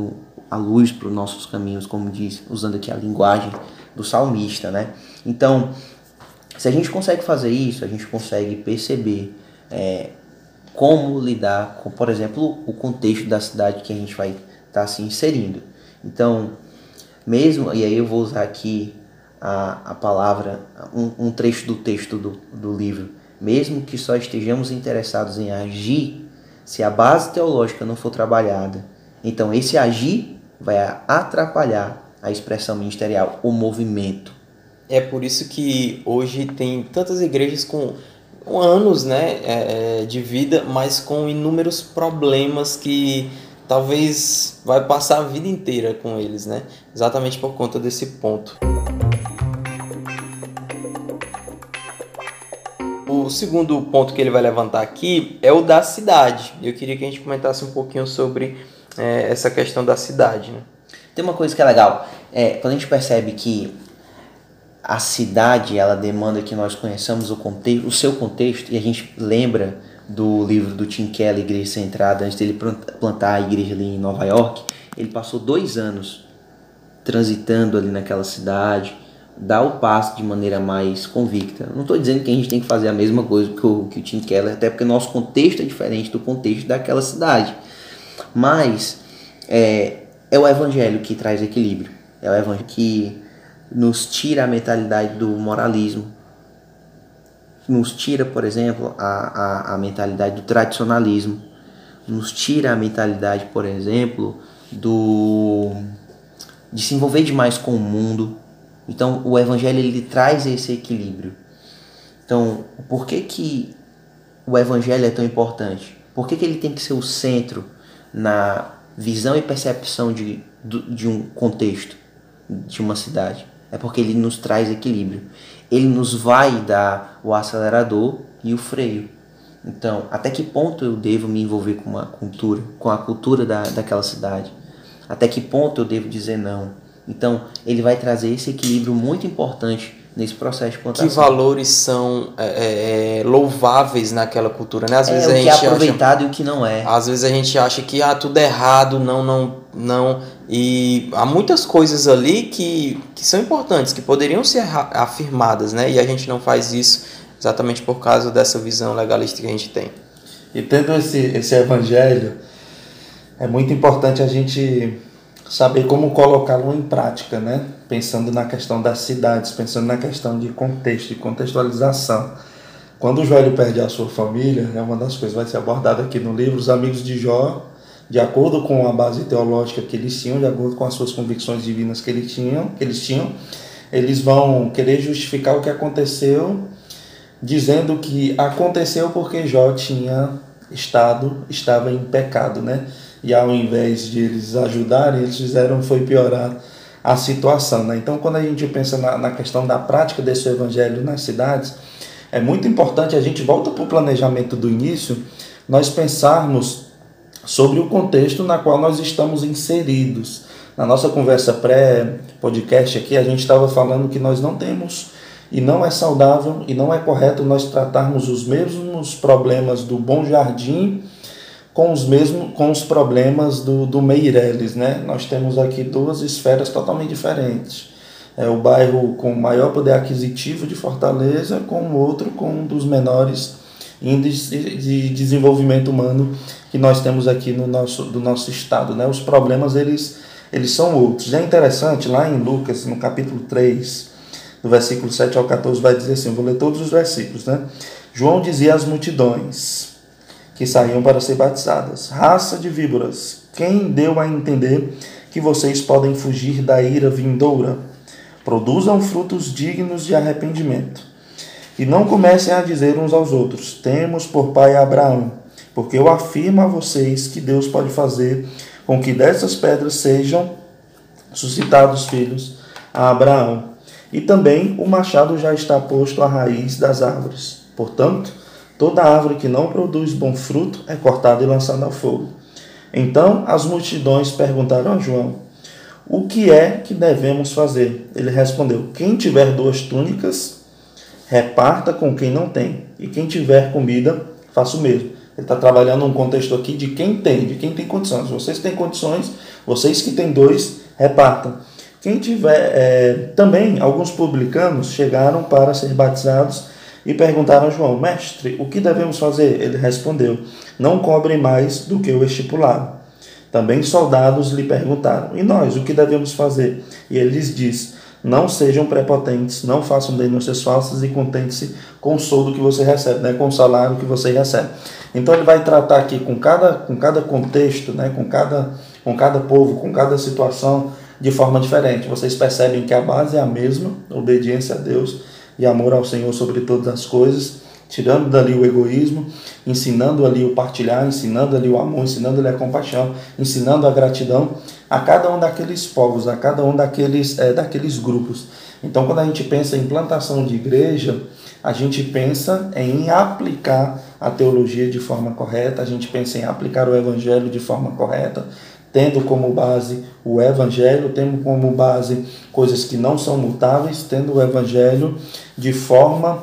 a luz para os nossos caminhos, como diz, usando aqui a linguagem do salmista, né? Então, se a gente consegue fazer isso, a gente consegue perceber é, como lidar com, por exemplo, o contexto da cidade que a gente vai está se inserindo. Então, mesmo, e aí eu vou usar aqui a, a palavra, um, um trecho do texto do, do livro, mesmo que só estejamos interessados em agir, se a base teológica não for trabalhada, então esse agir vai atrapalhar a expressão ministerial, o movimento. É por isso que hoje tem tantas igrejas com anos né, é, é de vida, mas com inúmeros problemas que talvez vai passar a vida inteira com eles, né? Exatamente por conta desse ponto. O segundo ponto que ele vai levantar aqui é o da cidade. Eu queria que a gente comentasse um pouquinho sobre é, essa questão da cidade. Né? Tem uma coisa que é legal, é, quando a gente percebe que a cidade ela demanda que nós conheçamos o, contexto, o seu contexto e a gente lembra do livro do Tim Keller, Igreja Centrada, antes dele plantar a igreja ali em Nova York, ele passou dois anos transitando ali naquela cidade, dá o passo de maneira mais convicta. Não estou dizendo que a gente tem que fazer a mesma coisa que o, que o Tim Keller, até porque nosso contexto é diferente do contexto daquela cidade. Mas é, é o evangelho que traz equilíbrio. É o evangelho que nos tira a mentalidade do moralismo, nos tira, por exemplo, a, a, a mentalidade do tradicionalismo, nos tira a mentalidade, por exemplo, do de se envolver demais com o mundo. Então, o evangelho ele traz esse equilíbrio. Então, por que que o evangelho é tão importante? Por que, que ele tem que ser o centro na visão e percepção de, de um contexto, de uma cidade? É porque ele nos traz equilíbrio ele nos vai dar o acelerador e o freio. Então, até que ponto eu devo me envolver com uma cultura, com a cultura da, daquela cidade? Até que ponto eu devo dizer não? Então, ele vai trazer esse equilíbrio muito importante nesse processo de plantação. Que valores são é, é, é louváveis naquela cultura, né? Às é, vezes o a gente é aproveitado acha, e o que não é. Às vezes a gente acha que ah, tudo é errado, não, não, não. E há muitas coisas ali que, que são importantes, que poderiam ser afirmadas, né? E a gente não faz isso exatamente por causa dessa visão legalista que a gente tem. E tendo esse, esse evangelho, é muito importante a gente saber como colocá-lo em prática, né? Pensando na questão das cidades, pensando na questão de contexto, de contextualização. Quando o Joelho perde a sua família, é uma das coisas que vai ser abordada aqui no livro, os amigos de Jó, de acordo com a base teológica que eles tinham, de acordo com as suas convicções divinas que eles tinham, que eles tinham, eles vão querer justificar o que aconteceu dizendo que aconteceu porque Jó tinha estado, estava em pecado, né? E ao invés de eles ajudarem, eles fizeram foi piorar a situação, né? Então, quando a gente pensa na, na questão da prática desse evangelho nas cidades, é muito importante a gente volta para o planejamento do início, nós pensarmos sobre o contexto na qual nós estamos inseridos. Na nossa conversa pré-podcast aqui, a gente estava falando que nós não temos e não é saudável e não é correto nós tratarmos os mesmos problemas do Bom Jardim com os mesmos com os problemas do, do Meireles, né? Nós temos aqui duas esferas totalmente diferentes. É o bairro com maior poder aquisitivo de Fortaleza, com o outro com um dos menores índices de desenvolvimento humano que nós temos aqui no nosso do nosso estado, né? Os problemas eles eles são outros. É interessante lá em Lucas, no capítulo 3, do versículo 7 ao 14, vai dizer assim: vou ler todos os versículos, né? João dizia às multidões que saíam para ser batizadas: Raça de víboras, quem deu a entender que vocês podem fugir da ira vindoura? Produzam frutos dignos de arrependimento. E não comecem a dizer uns aos outros: Temos por pai Abraão, porque eu afirmo a vocês que Deus pode fazer com que dessas pedras sejam suscitados filhos a Abraão. E também o machado já está posto à raiz das árvores. Portanto, toda árvore que não produz bom fruto é cortada e lançada ao fogo. Então as multidões perguntaram a João: O que é que devemos fazer? Ele respondeu: Quem tiver duas túnicas, reparta com quem não tem, e quem tiver comida, faça o mesmo. Ele está trabalhando um contexto aqui de quem tem, de quem tem condições. Vocês têm condições, vocês que têm dois, repartam. Quem tiver. É, também, alguns publicanos chegaram para ser batizados e perguntaram a João: Mestre, o que devemos fazer? Ele respondeu: Não cobrem mais do que o estipulado. Também soldados lhe perguntaram: E nós, o que devemos fazer? E ele lhes disse: não sejam prepotentes, não façam denúncias falsas e contente-se com o soldo que você recebe, né, com o salário que você recebe. Então ele vai tratar aqui com cada, com cada contexto, né, com, cada, com cada povo, com cada situação de forma diferente. Vocês percebem que a base é a mesma, obediência a Deus e amor ao Senhor sobre todas as coisas tirando dali o egoísmo, ensinando ali o partilhar, ensinando ali o amor, ensinando ali a compaixão, ensinando a gratidão a cada um daqueles povos, a cada um daqueles, é, daqueles grupos. Então, quando a gente pensa em plantação de igreja, a gente pensa em aplicar a teologia de forma correta, a gente pensa em aplicar o evangelho de forma correta, tendo como base o evangelho, tendo como base coisas que não são mutáveis, tendo o evangelho de forma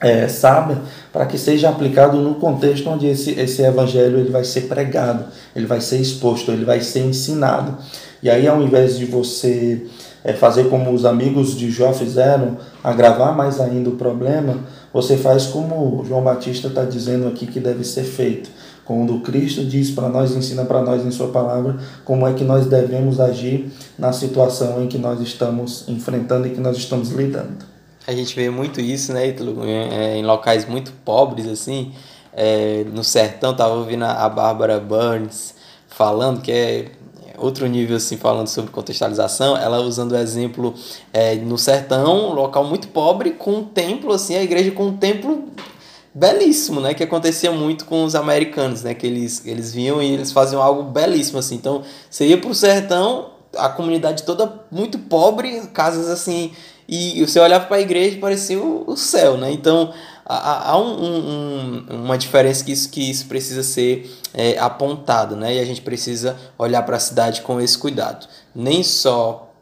é, sábia para que seja aplicado no contexto onde esse, esse evangelho ele vai ser pregado, ele vai ser exposto, ele vai ser ensinado. E aí, ao invés de você é, fazer como os amigos de Jó fizeram, agravar mais ainda o problema, você faz como João Batista está dizendo aqui que deve ser feito. Quando Cristo diz para nós, ensina para nós em Sua palavra, como é que nós devemos agir na situação em que nós estamos enfrentando e que nós estamos lidando. A gente vê muito isso, né, Ítalo? É, em locais muito pobres, assim. É, no sertão, tava ouvindo a Bárbara Burns falando, que é outro nível, assim, falando sobre contextualização. Ela usando o exemplo é, no sertão, um local muito pobre, com um templo, assim, a igreja com um templo belíssimo, né? Que acontecia muito com os americanos, né? Que eles, eles vinham e eles faziam algo belíssimo, assim. Então, você ia pro sertão, a comunidade toda muito pobre, casas assim e você olhava para a igreja e parecia o, céu, né? Então há, há um, um, uma diferença que isso, que isso precisa ser é, apontado, né? E a gente precisa olhar para a cidade com esse cuidado. Nem só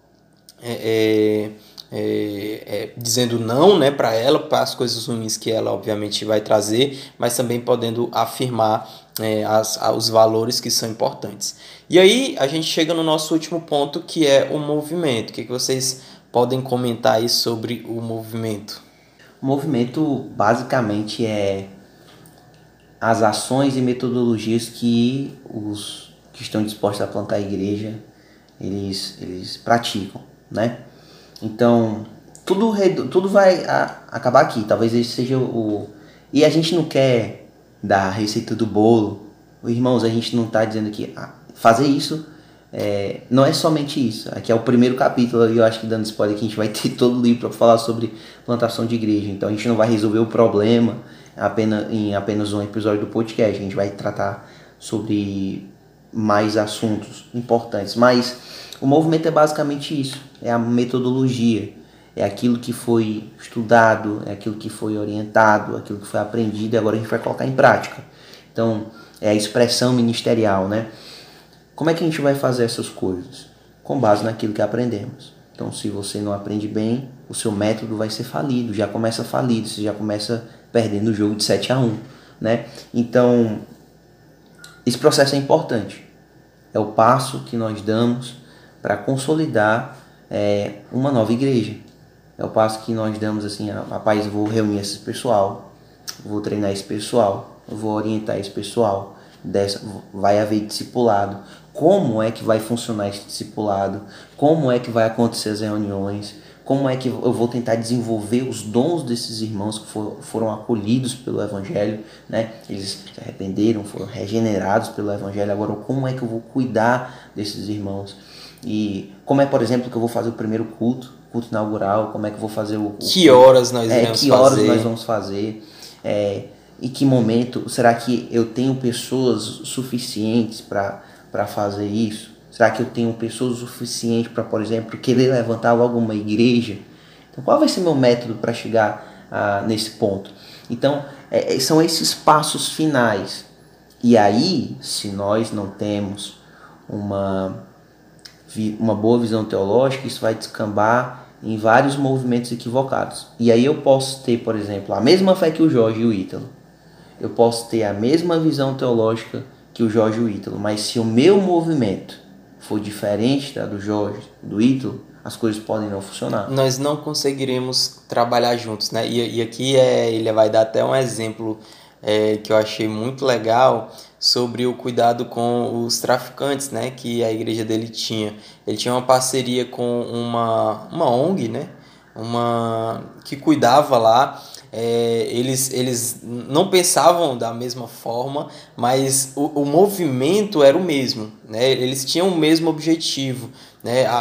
é, é, é, é dizendo não né, para ela, para as coisas ruins que ela obviamente vai trazer, mas também podendo afirmar é, as, os valores que são importantes. E aí a gente chega no nosso último ponto que é o movimento. O que, que vocês podem comentar aí sobre o movimento? O movimento basicamente é as ações e metodologias que os que estão dispostos a plantar a igreja eles, eles praticam, né? Então tudo, tudo vai a, acabar aqui. Talvez esse seja o e a gente não quer dar a receita do bolo, irmãos. A gente não está dizendo que ah, fazer isso é, não é somente isso. Aqui é o primeiro capítulo e eu acho que dando spoiler a gente vai ter todo o livro para falar sobre plantação de igreja. Então a gente não vai resolver o problema apenas, em apenas um episódio do podcast. A gente vai tratar sobre mais assuntos importantes. Mas o movimento é basicamente isso: é a metodologia, é aquilo que foi estudado, é aquilo que foi orientado, aquilo que foi aprendido e agora a gente vai colocar em prática. Então, é a expressão ministerial, né? Como é que a gente vai fazer essas coisas? Com base naquilo que aprendemos. Então, se você não aprende bem, o seu método vai ser falido, já começa falido, você já começa perdendo o jogo de 7 a 1, né? Então, esse processo é importante. É o passo que nós damos para consolidar é, uma nova igreja. É o passo que nós damos assim, rapaz, vou reunir esse pessoal, vou treinar esse pessoal, vou orientar esse pessoal, dessa, vai haver discipulado, como é que vai funcionar esse discipulado, como é que vai acontecer as reuniões, como é que eu vou tentar desenvolver os dons desses irmãos que for, foram acolhidos pelo Evangelho, né? Eles se arrependeram, foram regenerados pelo Evangelho. Agora, como é que eu vou cuidar desses irmãos? E como é, por exemplo, que eu vou fazer o primeiro culto, culto inaugural? Como é que eu vou fazer o, que horas nós é, que horas fazer? nós vamos fazer? É, em que momento será que eu tenho pessoas suficientes para fazer isso? Será que eu tenho pessoas o suficiente para, por exemplo, querer levantar logo uma igreja? Então, qual vai ser meu método para chegar ah, nesse ponto? Então, é, é, são esses passos finais. E aí, se nós não temos uma, uma boa visão teológica, isso vai descambar em vários movimentos equivocados. E aí eu posso ter, por exemplo, a mesma fé que o Jorge e o Ítalo. Eu posso ter a mesma visão teológica que o Jorge e o Ítalo, mas se o meu movimento for diferente da do Jorge, do Ítalo, as coisas podem não funcionar. Nós não conseguiremos trabalhar juntos, né? E, e aqui é, ele vai dar até um exemplo é, que eu achei muito legal sobre o cuidado com os traficantes, né? Que a igreja dele tinha. Ele tinha uma parceria com uma, uma ONG, né? Uma que cuidava lá é, eles, eles não pensavam da mesma forma, mas o, o movimento era o mesmo, né? eles tinham o mesmo objetivo. Né? A,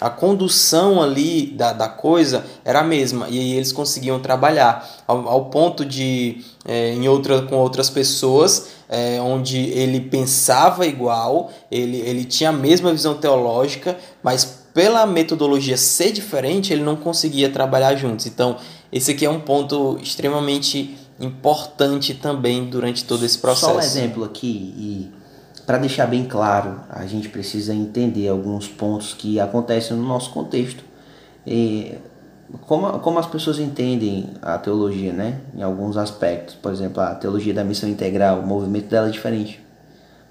a, a condução ali da, da coisa era a mesma e eles conseguiam trabalhar ao, ao ponto de, é, em outra, com outras pessoas, é, onde ele pensava igual, ele, ele tinha a mesma visão teológica, mas pela metodologia ser diferente, ele não conseguia trabalhar juntos. Então, esse aqui é um ponto extremamente importante também durante todo esse processo. Só um exemplo aqui e para deixar bem claro, a gente precisa entender alguns pontos que acontecem no nosso contexto. E como, como as pessoas entendem a teologia, né? Em alguns aspectos. Por exemplo, a teologia da missão integral, o movimento dela é diferente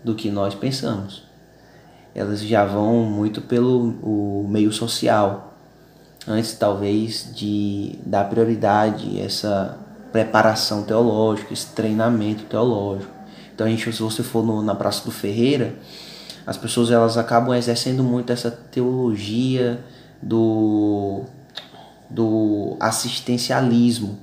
do que nós pensamos. Elas já vão muito pelo o meio social, antes talvez de dar prioridade a essa preparação teológica, esse treinamento teológico. Então a gente, se você for no, na Praça do Ferreira, as pessoas elas acabam exercendo muito essa teologia do, do assistencialismo.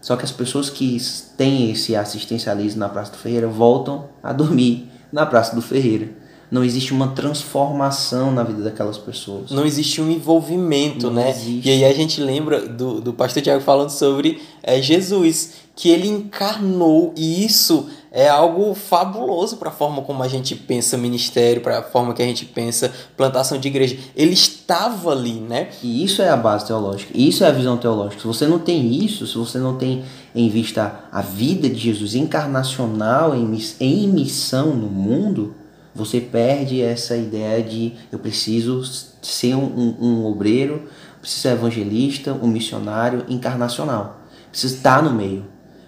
Só que as pessoas que têm esse assistencialismo na Praça do Ferreira voltam a dormir na Praça do Ferreira não existe uma transformação na vida daquelas pessoas. Não existe um envolvimento, não né? Existe. E aí a gente lembra do, do pastor Tiago falando sobre é, Jesus, que ele encarnou, e isso é algo fabuloso para a forma como a gente pensa ministério, para a forma que a gente pensa plantação de igreja. Ele estava ali, né? E isso é a base teológica, isso é a visão teológica. Se você não tem isso, se você não tem em vista a vida de Jesus encarnacional em, em missão no mundo, você perde essa ideia de eu preciso ser um, um, um obreiro, preciso ser evangelista, um missionário encarnacional. Preciso estar no meio,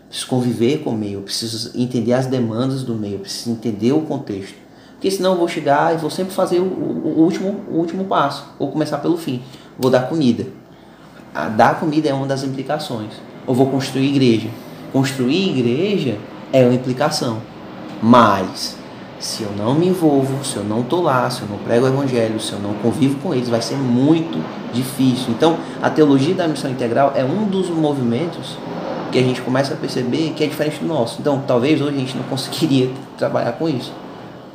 preciso conviver com o meio, preciso entender as demandas do meio, preciso entender o contexto. Porque senão eu vou chegar e vou sempre fazer o, o, último, o último passo, vou começar pelo fim. Vou dar comida. A dar comida é uma das implicações. Ou vou construir igreja. Construir igreja é uma implicação. Mas se eu não me envolvo, se eu não estou lá, se eu não prego o evangelho, se eu não convivo com eles, vai ser muito difícil. Então, a teologia da missão integral é um dos movimentos que a gente começa a perceber que é diferente do nosso. Então, talvez hoje a gente não [laughs] conseguiria trabalhar com isso,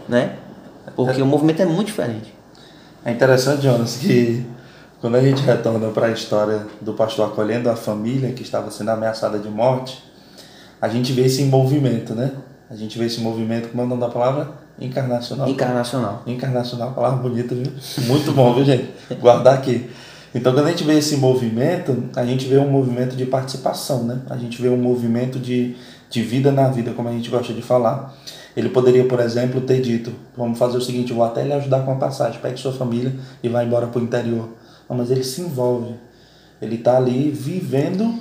né? porque é. o movimento é muito diferente. É interessante, Jonas, que quando a gente retorna para a história do pastor acolhendo a família que estava sendo ameaçada de morte, a gente vê esse movimento, né? A gente vê esse movimento, como é o nome da palavra? Encarnacional. Encarnacional. Encarnacional, palavra bonita, viu? Muito bom, viu, gente? Guardar aqui. Então, quando a gente vê esse movimento, a gente vê um movimento de participação, né? A gente vê um movimento de, de vida na vida, como a gente gosta de falar. Ele poderia, por exemplo, ter dito: vamos fazer o seguinte, vou até lhe ajudar com a passagem, pegue sua família e vá embora para o interior. Não, mas ele se envolve. Ele está ali vivendo,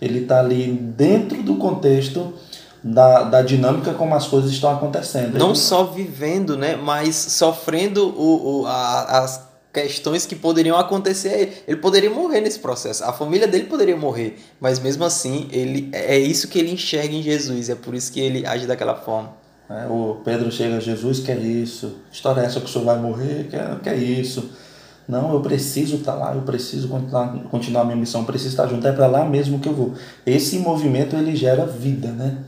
ele está ali dentro do contexto da, da dinâmica como as coisas estão acontecendo. Não só vivendo, né, mas sofrendo o, o, a, as questões que poderiam acontecer a ele. Ele poderia morrer nesse processo. A família dele poderia morrer, mas mesmo assim, ele é isso que ele enxerga em Jesus, é por isso que ele age daquela forma. É, o Pedro chega a Jesus, que é isso? História é essa que o senhor vai morrer? Que é, que é isso? Não, eu preciso estar lá, eu preciso continuar, continuar a minha missão, preciso estar junto, é para lá mesmo que eu vou. Esse movimento ele gera vida, né?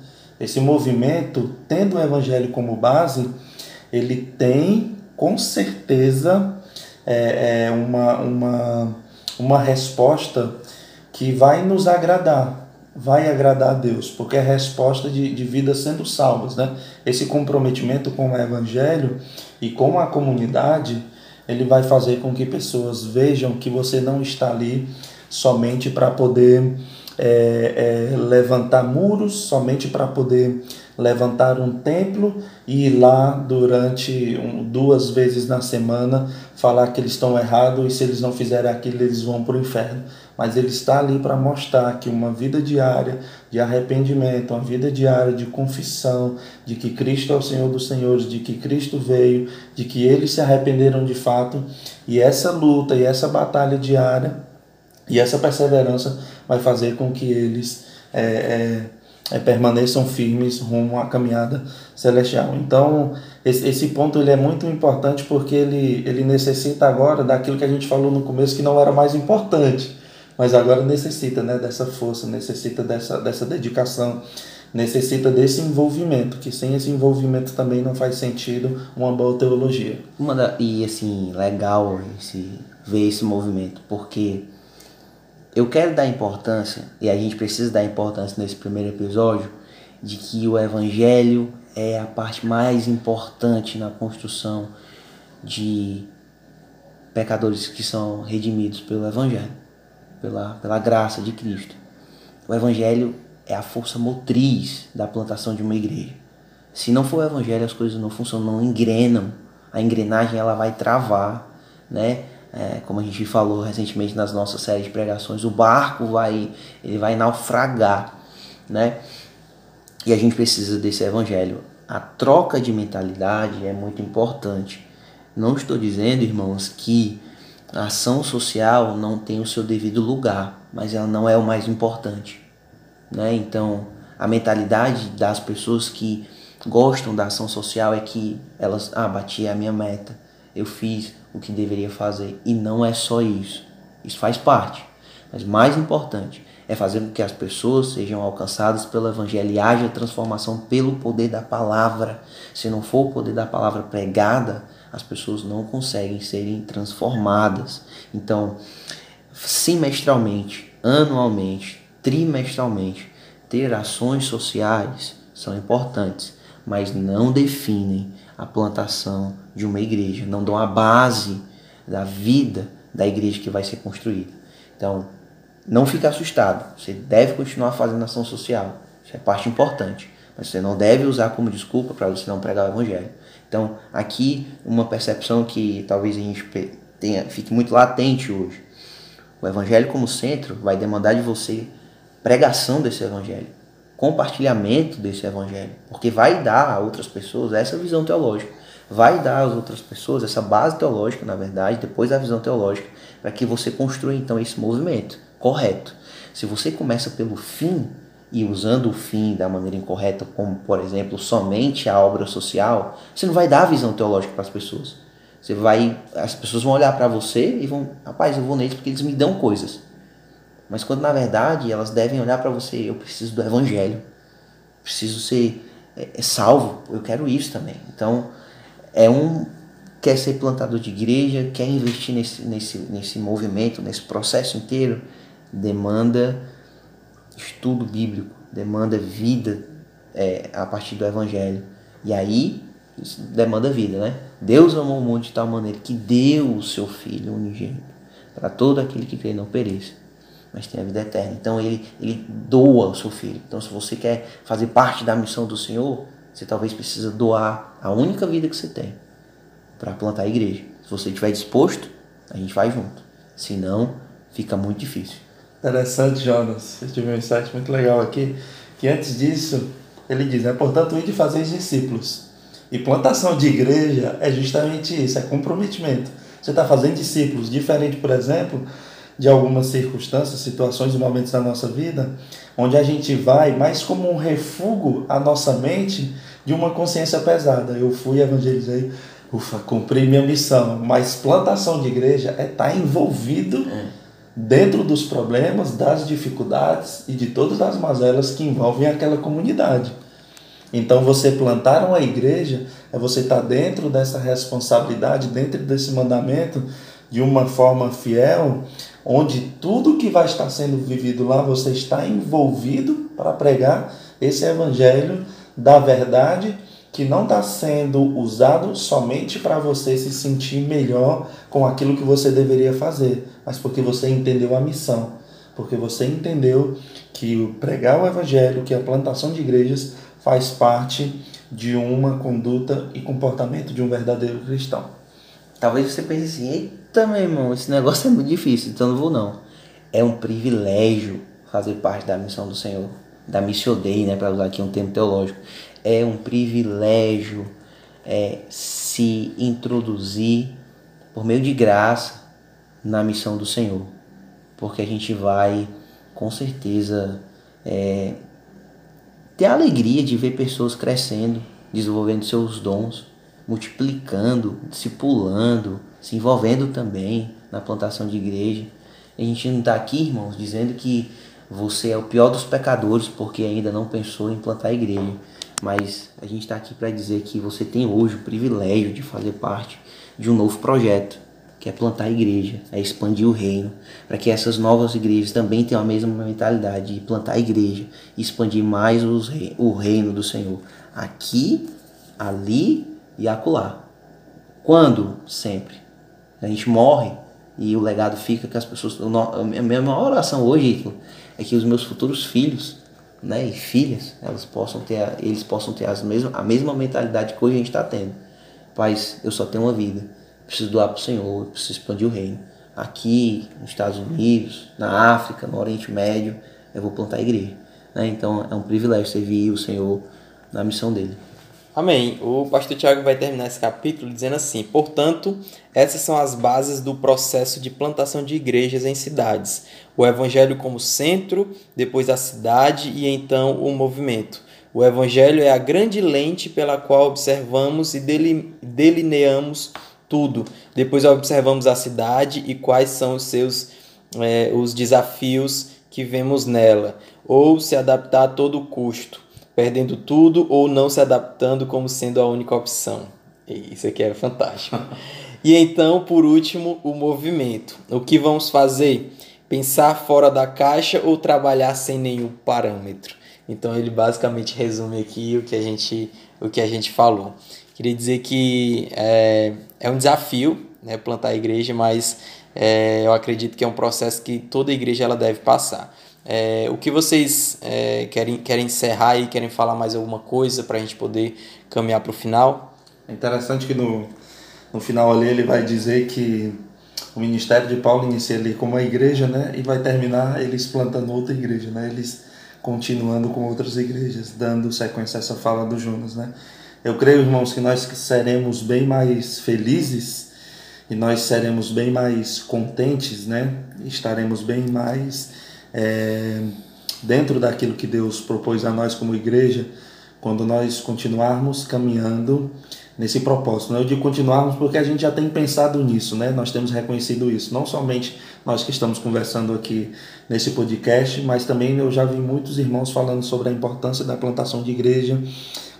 Esse movimento, tendo o evangelho como base, ele tem com certeza é, é uma, uma, uma resposta que vai nos agradar, vai agradar a Deus, porque é resposta de, de vidas sendo salvas. Né? Esse comprometimento com o Evangelho e com a comunidade, ele vai fazer com que pessoas vejam que você não está ali somente para poder é, é, levantar muros, somente para poder levantar um templo e ir lá durante um, duas vezes na semana falar que eles estão errados e se eles não fizerem aquilo eles vão para o inferno. Mas ele está ali para mostrar que uma vida diária de arrependimento, uma vida diária de confissão, de que Cristo é o Senhor dos Senhores, de que Cristo veio, de que eles se arrependeram de fato e essa luta e essa batalha diária e essa perseverança vai fazer com que eles é, é, é, permaneçam firmes rumo à caminhada celestial. Então, esse, esse ponto ele é muito importante porque ele, ele necessita agora daquilo que a gente falou no começo que não era mais importante, mas agora necessita né, dessa força, necessita dessa, dessa dedicação, necessita desse envolvimento, que sem esse envolvimento também não faz sentido uma boa teologia. Uma da, e assim, legal esse, ver esse movimento, porque eu quero dar importância, e a gente precisa dar importância nesse primeiro episódio, de que o Evangelho é a parte mais importante na construção de pecadores que são redimidos pelo Evangelho, pela, pela graça de Cristo. O Evangelho é a força motriz da plantação de uma igreja. Se não for o Evangelho, as coisas não funcionam, não engrenam. A engrenagem ela vai travar, né? É, como a gente falou recentemente nas nossas séries de pregações, o barco vai, ele vai naufragar, né? E a gente precisa desse evangelho. A troca de mentalidade é muito importante. Não estou dizendo, irmãos, que a ação social não tem o seu devido lugar, mas ela não é o mais importante, né? Então, a mentalidade das pessoas que gostam da ação social é que elas, ah, bati a minha meta, eu fiz o que deveria fazer. E não é só isso. Isso faz parte. Mas mais importante é fazer com que as pessoas sejam alcançadas pelo Evangelho e haja transformação pelo poder da palavra. Se não for o poder da palavra pregada, as pessoas não conseguem serem transformadas. Então, semestralmente, anualmente, trimestralmente, ter ações sociais são importantes, mas não definem a plantação de uma igreja, não dão a base da vida da igreja que vai ser construída. Então, não fique assustado. Você deve continuar fazendo ação social. Isso é parte importante. Mas você não deve usar como desculpa para você não pregar o evangelho. Então, aqui uma percepção que talvez a gente tenha, fique muito latente hoje. O evangelho como centro vai demandar de você pregação desse evangelho compartilhamento desse evangelho, porque vai dar a outras pessoas essa visão teológica, vai dar às outras pessoas essa base teológica, na verdade, depois da visão teológica, para que você construa então esse movimento correto. Se você começa pelo fim e usando o fim da maneira incorreta, como por exemplo somente a obra social, você não vai dar a visão teológica para as pessoas. Você vai, as pessoas vão olhar para você e vão, rapaz, eu vou neles porque eles me dão coisas. Mas quando na verdade elas devem olhar para você, eu preciso do evangelho, preciso ser é, é, salvo, eu quero isso também. Então é um quer ser plantador de igreja, quer investir nesse, nesse, nesse movimento, nesse processo inteiro, demanda estudo bíblico, demanda vida é, a partir do Evangelho. E aí, isso demanda vida, né? Deus amou o mundo de tal maneira que deu o seu Filho unigênito para todo aquele que crê não pereça, mas tenha vida eterna. Então ele, ele doa o seu Filho. Então se você quer fazer parte da missão do Senhor, você talvez precisa doar a única vida que você tem para plantar a igreja. Se você estiver disposto, a gente vai junto. Se não, fica muito difícil. Interessante, Jonas. Eu tive um insight muito legal aqui, que antes disso, ele diz, né? Portanto, ir de fazer discípulos. E plantação de igreja é justamente isso, é comprometimento. Você está fazendo discípulos, diferente, por exemplo, de algumas circunstâncias, situações e momentos da nossa vida, onde a gente vai mais como um refúgio à nossa mente de uma consciência pesada. Eu fui, evangelizei, ufa, cumpri minha missão. Mas plantação de igreja é estar tá envolvido é. dentro dos problemas, das dificuldades e de todas as mazelas que envolvem aquela comunidade. Então, você plantar uma igreja é você estar tá dentro dessa responsabilidade, dentro desse mandamento, de uma forma fiel, onde tudo que vai estar sendo vivido lá, você está envolvido para pregar esse evangelho da verdade que não está sendo usado somente para você se sentir melhor com aquilo que você deveria fazer, mas porque você entendeu a missão, porque você entendeu que pregar o evangelho, que a plantação de igrejas faz parte de uma conduta e comportamento de um verdadeiro cristão. Talvez você pense assim, meu irmão, esse negócio é muito difícil, então não vou não. É um privilégio fazer parte da missão do Senhor, da missio Dei, né, para usar aqui um termo teológico é um privilégio é, se introduzir por meio de graça na missão do Senhor, porque a gente vai com certeza é, ter a alegria de ver pessoas crescendo, desenvolvendo seus dons, multiplicando, discipulando, se envolvendo também na plantação de igreja. A gente não está aqui, irmãos, dizendo que você é o pior dos pecadores porque ainda não pensou em plantar igreja mas a gente está aqui para dizer que você tem hoje o privilégio de fazer parte de um novo projeto, que é plantar a igreja, é expandir o reino, para que essas novas igrejas também tenham a mesma mentalidade de plantar a igreja e expandir mais os, o reino do Senhor, aqui, ali e acolá. Quando? Sempre. A gente morre e o legado fica que as pessoas. A minha maior oração hoje é que os meus futuros filhos né, e filhas, elas possam ter, eles possam ter as mesmas, a mesma mentalidade que hoje a gente está tendo. Pais, eu só tenho uma vida, preciso doar para o Senhor, preciso expandir o reino. Aqui, nos Estados Unidos, na África, no Oriente Médio, eu vou plantar a igreja. Né? Então é um privilégio servir o Senhor na missão dele. Amém. O pastor Tiago vai terminar esse capítulo dizendo assim: Portanto, essas são as bases do processo de plantação de igrejas em cidades. O evangelho como centro, depois a cidade e então o movimento. O evangelho é a grande lente pela qual observamos e delineamos tudo. Depois observamos a cidade e quais são os seus é, os desafios que vemos nela, ou se adaptar a todo custo perdendo tudo ou não se adaptando como sendo a única opção. Isso aqui é fantástico. [laughs] E então, por último, o movimento. O que vamos fazer? Pensar fora da caixa ou trabalhar sem nenhum parâmetro? Então ele basicamente resume aqui o que a gente, o que a gente falou. Queria dizer que é, é um desafio né, plantar a igreja, mas é, eu acredito que é um processo que toda igreja ela deve passar. É, o que vocês é, querem, querem encerrar e querem falar mais alguma coisa para a gente poder caminhar para o final? É interessante que no, no final ali ele vai dizer que o ministério de Paulo inicia ali como uma igreja, né? E vai terminar eles plantando outra igreja, né? Eles continuando com outras igrejas, dando sequência a essa fala do Jonas, né? Eu creio, irmãos, que nós seremos bem mais felizes e nós seremos bem mais contentes, né? Estaremos bem mais é, dentro daquilo que Deus propôs a nós como igreja, quando nós continuarmos caminhando nesse propósito. Né? Eu digo continuarmos porque a gente já tem pensado nisso, né? nós temos reconhecido isso, não somente nós que estamos conversando aqui nesse podcast, mas também eu já vi muitos irmãos falando sobre a importância da plantação de igreja,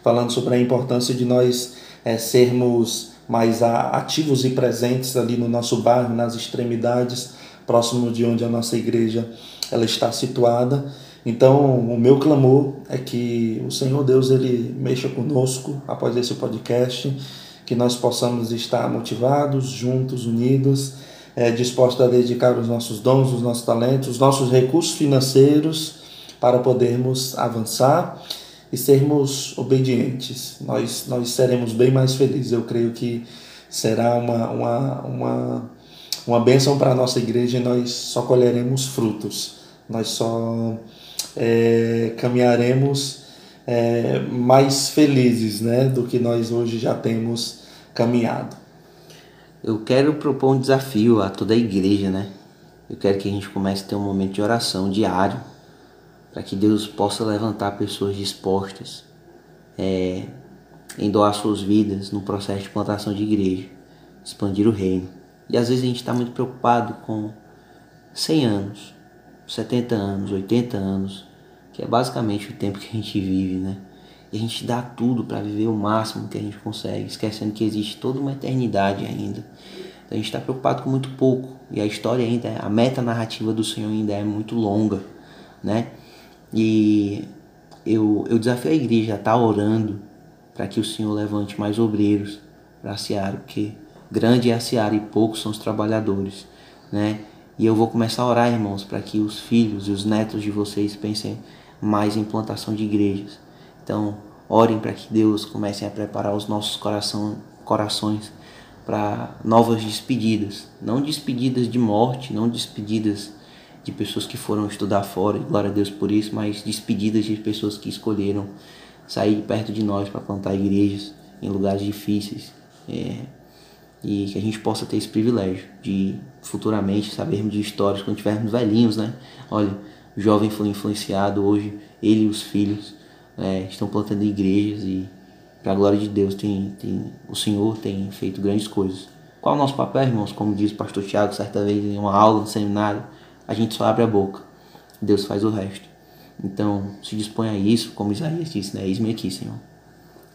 falando sobre a importância de nós é, sermos mais ativos e presentes ali no nosso bairro, nas extremidades, próximo de onde a nossa igreja ela está situada. Então, o meu clamor é que o Senhor Deus ele mexa conosco após esse podcast, que nós possamos estar motivados, juntos, unidos, é, dispostos a dedicar os nossos dons, os nossos talentos, os nossos recursos financeiros para podermos avançar e sermos obedientes. Nós, nós seremos bem mais felizes. Eu creio que será uma, uma, uma, uma bênção para a nossa igreja e nós só colheremos frutos. Nós só é, caminharemos é, mais felizes né, do que nós hoje já temos caminhado. Eu quero propor um desafio a toda a igreja, né? Eu quero que a gente comece a ter um momento de oração diário para que Deus possa levantar pessoas dispostas é, em doar suas vidas no processo de plantação de igreja, expandir o reino. E às vezes a gente está muito preocupado com 100 anos, 70 anos, 80 anos, que é basicamente o tempo que a gente vive, né? E a gente dá tudo para viver o máximo que a gente consegue, esquecendo que existe toda uma eternidade ainda. Então a gente está preocupado com muito pouco e a história ainda, a meta narrativa do Senhor ainda é muito longa, né? E eu, eu desafio a igreja a estar tá orando para que o Senhor levante mais obreiros para a seara, porque grande é a seara e poucos são os trabalhadores, né? E eu vou começar a orar, irmãos, para que os filhos e os netos de vocês pensem mais em plantação de igrejas. Então, orem para que Deus comece a preparar os nossos coração, corações para novas despedidas, não despedidas de morte, não despedidas de pessoas que foram estudar fora, e glória a Deus por isso, mas despedidas de pessoas que escolheram sair perto de nós para plantar igrejas em lugares difíceis. É, e que a gente possa ter esse privilégio de futuramente sabermos de histórias quando tivermos velhinhos, né? Olha, o jovem foi influenciado hoje, ele e os filhos é, estão plantando igrejas e para a glória de Deus tem, tem, o Senhor tem feito grandes coisas. Qual é o nosso papel, irmãos? Como diz o pastor Tiago certa vez em uma aula no seminário, a gente só abre a boca, Deus faz o resto. Então, se dispõe a isso, como Isaías disse, né? Eis-me aqui, Senhor.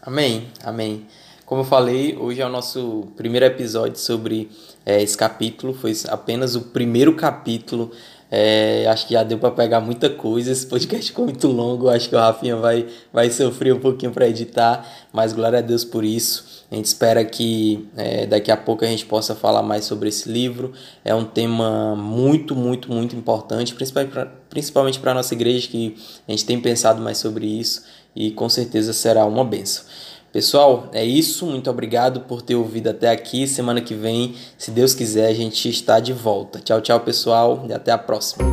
Amém, amém. Como eu falei, hoje é o nosso primeiro episódio sobre é, esse capítulo. Foi apenas o primeiro capítulo é, acho que já deu para pegar muita coisa. Esse podcast ficou muito longo. Acho que o Rafinha vai, vai sofrer um pouquinho para editar, mas glória a Deus por isso. A gente espera que é, daqui a pouco a gente possa falar mais sobre esse livro. É um tema muito, muito, muito importante, principalmente para a nossa igreja, que a gente tem pensado mais sobre isso e com certeza será uma benção. Pessoal, é isso. Muito obrigado por ter ouvido até aqui. Semana que vem, se Deus quiser, a gente está de volta. Tchau, tchau, pessoal, e até a próxima.